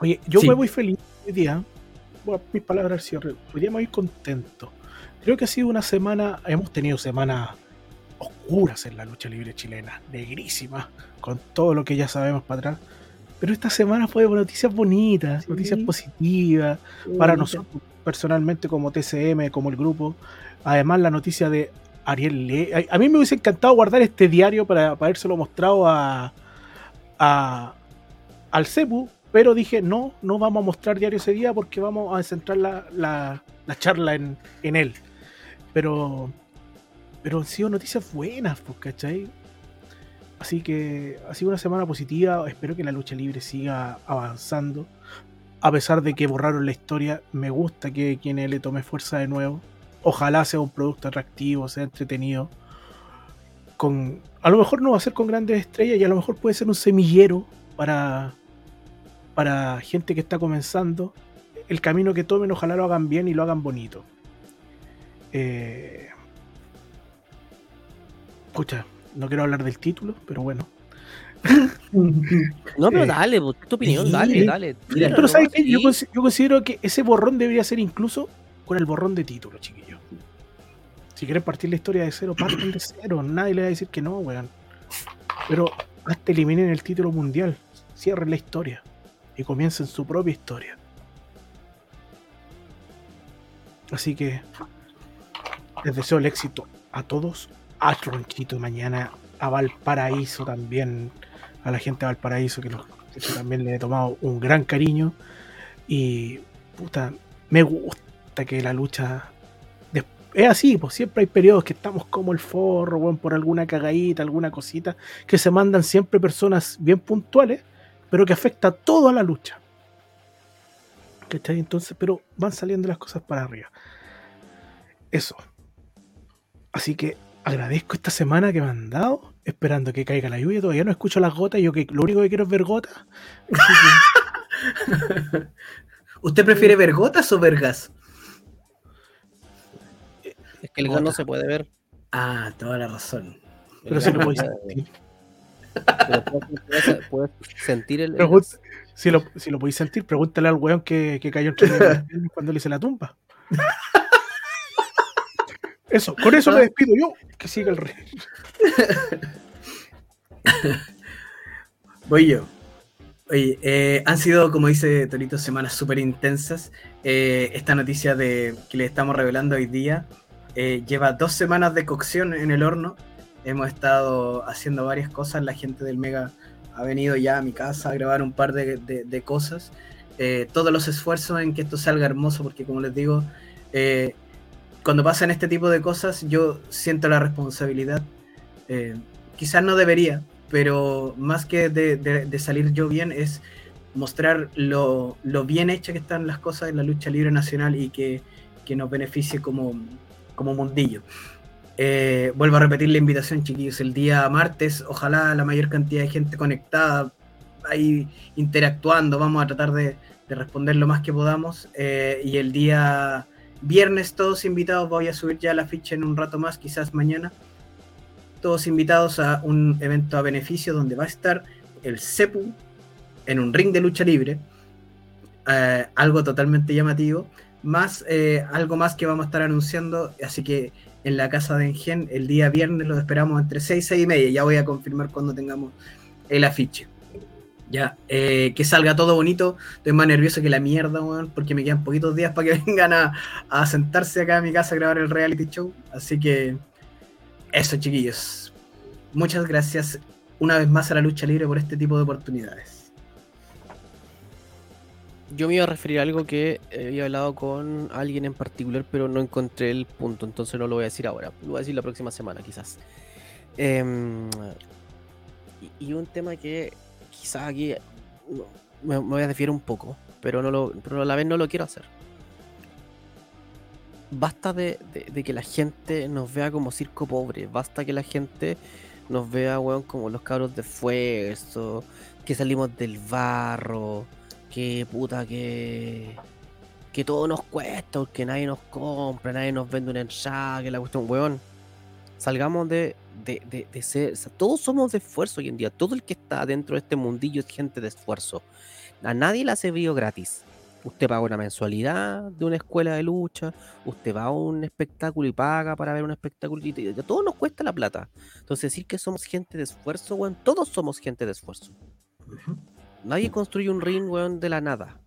Oye, yo Sí. me voy feliz hoy día. Bueno, mis palabras al cierre. Hoy día me voy contento. Creo que ha sido una semana. Hemos tenido semanas oscuras en la lucha libre chilena, negrísimas, con todo lo que ya sabemos para atrás. Pero esta semana fue noticias bonitas, Sí. noticias positivas para nosotros personalmente como TCM, como el grupo. Además la noticia de Ariel Le. A, a mí me hubiese encantado guardar este diario para, para habérselo mostrado a, a- al CEPU, pero dije no, no vamos a mostrar diario ese día porque vamos a centrar la, la- la charla en, en él. Pero, pero han sido noticias buenas, pues, ¿cachai? Así que ha sido una semana positiva. Espero que la lucha libre siga avanzando. A pesar de que borraron la historia, me gusta que quien le tome fuerza de nuevo. Ojalá sea un producto atractivo, sea entretenido. Con, a lo mejor no va a ser con grandes estrellas y a lo mejor puede ser un semillero para, para gente que está comenzando. El camino que tomen, ojalá lo hagan bien y lo hagan bonito. Eh, Escucha, no quiero hablar del título, pero bueno. No, pero [LAUGHS] Eh, dale, pues, tu opinión, sí. dale, dale. Mira, Pero ¿sabes qué? sí. Yo, consi- yo considero que ese borrón debería ser incluso con el borrón de título, chiquillos. Si quieren partir la historia de cero, parten de cero. Nadie le va a decir que no, weón. Pero hasta eliminen el título mundial. Cierren la historia. Y comiencen su propia historia. Así que les deseo el éxito a todos a Tronchito mañana a Valparaíso también, a la gente de Valparaíso, que, que también le he tomado un gran cariño. Y puta, me gusta que la lucha es así, pues siempre hay periodos que estamos como el forro, weón, por alguna cagadita, alguna cosita, que se mandan siempre personas bien puntuales, pero que afecta toda la lucha. ¿Cachai? Entonces, pero van saliendo las cosas para arriba. Eso. Así que agradezco esta semana que me han dado, esperando que caiga la lluvia. Todavía no escucho las gotas, yo que lo único que quiero es ver gotas. Así que- [LAUGHS] ¿Usted prefiere ver gotas o vergas? Es que el gas no se puede ver. Ah, toda la razón. pero gas lo se puede [LAUGHS] sentir. Pero puedes, puedes- puedes sentir el. el Pregun- gas. si, lo, si lo podéis sentir, pregúntale al weón que, que cayó entre [LAUGHS] cuando le hice la tumba. Eso, con eso me despido yo. Que siga el rey. Voy yo. Oye, eh, han sido, como dice Torito, semanas súper intensas. Eh, esta noticia de, que le estamos revelando hoy día eh, lleva dos semanas de cocción en el horno. Hemos estado haciendo varias cosas. La gente del Mega ha venido ya a mi casa a grabar un par de, cosas. Eh, todos los esfuerzos en que esto salga hermoso, porque como les digo, eh, cuando pasan este tipo de cosas, yo siento la responsabilidad. Eh, quizás no debería, pero más que de, salir yo bien es mostrar lo, bien hechas que están las cosas en la lucha libre nacional y que, que nos beneficie como, como mundillo. Eh, vuelvo a repetir la invitación, chiquillos, el día martes, ojalá la mayor cantidad de gente conectada, ahí interactuando, vamos a tratar de, de responder lo más que podamos. Eh, y el día viernes, todos invitados, voy a subir ya la ficha en un rato más, quizás mañana. Todos invitados a un evento a beneficio donde va a estar el CEPU en un ring de lucha libre, eh, algo totalmente llamativo, más algo más que vamos a estar anunciando, así que en la casa de Engen el día viernes lo esperamos entre 6 y 6 y media, ya voy a confirmar cuando tengamos el afiche. Ya, eh, que salga todo bonito, estoy más nervioso que la mierda, weón, porque me quedan poquitos días para que [LAUGHS] vengan a, a sentarse acá a mi casa a grabar el reality show, así que eso, chiquillos. Muchas gracias una vez más a la lucha libre por este tipo de oportunidades. Yo me iba a referir a algo que eh, había hablado con alguien en particular, pero no encontré el punto, entonces no lo voy a decir ahora. Lo voy a decir la próxima semana, quizás. Em, y, un tema que quizás aquí me, voy a desviar un poco, pero, no lo, pero a la vez no lo quiero hacer. Basta de, que la gente nos vea como circo pobre, basta que la gente nos vea, weón, como los cabros de esfuerzo, que salimos del barro, que puta que que todo nos cuesta porque nadie nos compra, nadie nos vende una entrada, que la cuestión, weón. Salgamos de, de, de, de ser, todos somos de esfuerzo hoy en día, todo el que está dentro de este mundillo es gente de esfuerzo. A nadie le hace video gratis. Usted paga una mensualidad de una escuela de lucha, usted va a un espectáculo y paga para ver un espectáculo y te- a todos nos cuesta la plata. Entonces decir que somos gente de esfuerzo, weón, todos somos gente de esfuerzo. Nadie construye un ring, weón, de la nada.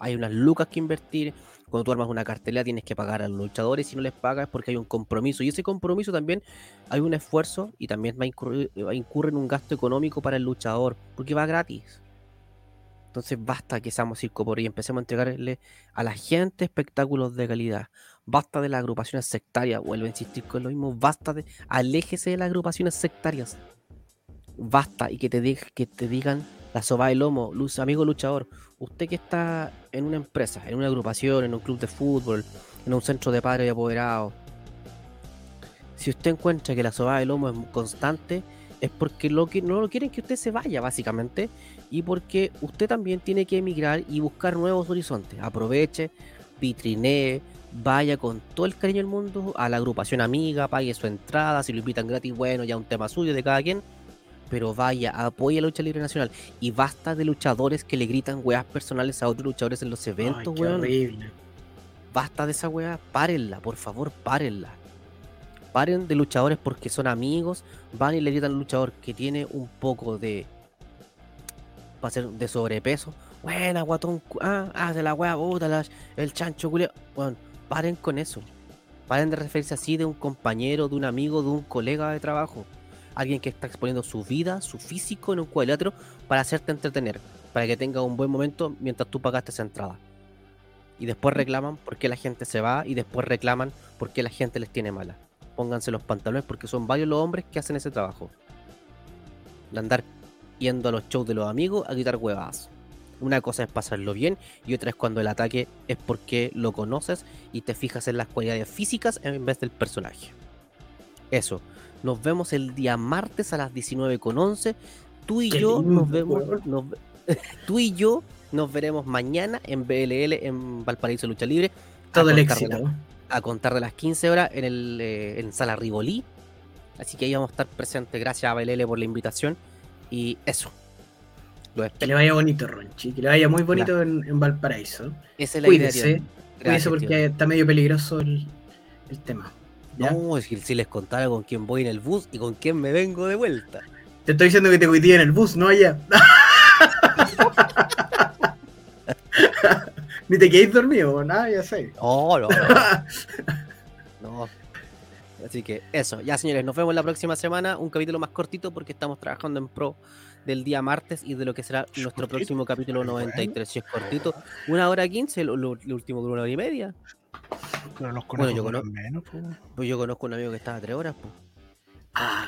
Hay unas lucas que invertir. Cuando tú armas una cartelera tienes que pagar a los luchadores. Si no les pagas es porque hay un compromiso. Y ese compromiso también hay un esfuerzo y también va a incurrir, en un gasto económico para el luchador. Porque va gratis. Entonces basta que seamos circo por y empecemos a entregarle a la gente espectáculos de calidad. Basta de las agrupaciones sectarias. Vuelvo a insistir con lo mismo. Basta de. Aléjese de las agrupaciones sectarias. Basta y que te, dig- que te digan la soba de lomo, amigo luchador. Usted que está en una empresa, en una agrupación, en un club de fútbol, en un centro de padres y apoderados. Si usted encuentra que la soba de lomo es constante, es porque lo que, no lo quieren que usted se vaya, básicamente, y porque usted también tiene que emigrar y buscar nuevos horizontes. Aproveche, vitrinee, vaya con todo el cariño del mundo a la agrupación amiga, pague su entrada, si lo invitan gratis, bueno, ya un tema suyo de cada quien. Pero vaya, apoye la lucha libre nacional. Y basta de luchadores que le gritan weas personales a otros luchadores en los Ay, eventos, qué weón. horrible. Basta de esa wea, párenla, por favor, párenla. Paren de luchadores porque son amigos, van y le gritan al luchador que tiene un poco de. Va a ser de sobrepeso. Buena, guatón. Ah, haz de la wea, puta, la- el chancho, culio. Bueno, paren con eso. Paren de referirse así de un compañero, de un amigo, de un colega de trabajo. Alguien que está exponiendo su vida, su físico en un cuadrilátero para hacerte entretener, para que tenga un buen momento mientras tú pagaste esa entrada. Y después reclaman por qué la gente se va y después reclaman por qué la gente les tiene mala. Pónganse los pantalones porque son varios los hombres que hacen ese trabajo. De andar yendo a los shows de los amigos a quitar huevadas. Una cosa es pasarlo bien y otra es cuando el ataque es porque lo conoces y te fijas en las cualidades físicas en vez del personaje. Eso. Nos vemos el día martes a las 19.11. Tú y Qué yo lindo, nos vemos. nos [LAUGHS] tú y yo nos veremos mañana en BLL en Valparaíso Lucha Libre. Todo el éxito. la- a contar de las 15 horas en, el, eh, en Sala Rivoli. Así que ahí vamos a estar presentes. Gracias a BLL por la invitación. Y eso. Lo Que le vaya bonito, Ronchi. Que le vaya muy bonito en, en Valparaíso. Esa es la idea. Cuídese. tío. Cuídese porque está medio peligroso el, el tema. ¿Ya? No, es que si les contara con quién voy en el bus y con quién me vengo de vuelta. Te estoy diciendo que te cuidé en el bus, no allá. [LAUGHS] Ni te quedéis dormido, nada, ya sé. Oh, no, no. [LAUGHS] no. Así que eso, ya señores, nos vemos la próxima semana. Un capítulo más cortito porque estamos trabajando en pro del día martes y de lo que será nuestro próximo capítulo 93. Si es cortito, una hora quince, lo, lo- lo último dura una hora y media. Pero los Bueno, conejos yo conozco- menos, po. Pues yo conozco un amigo que estaba a tres horas. Pues. Ah,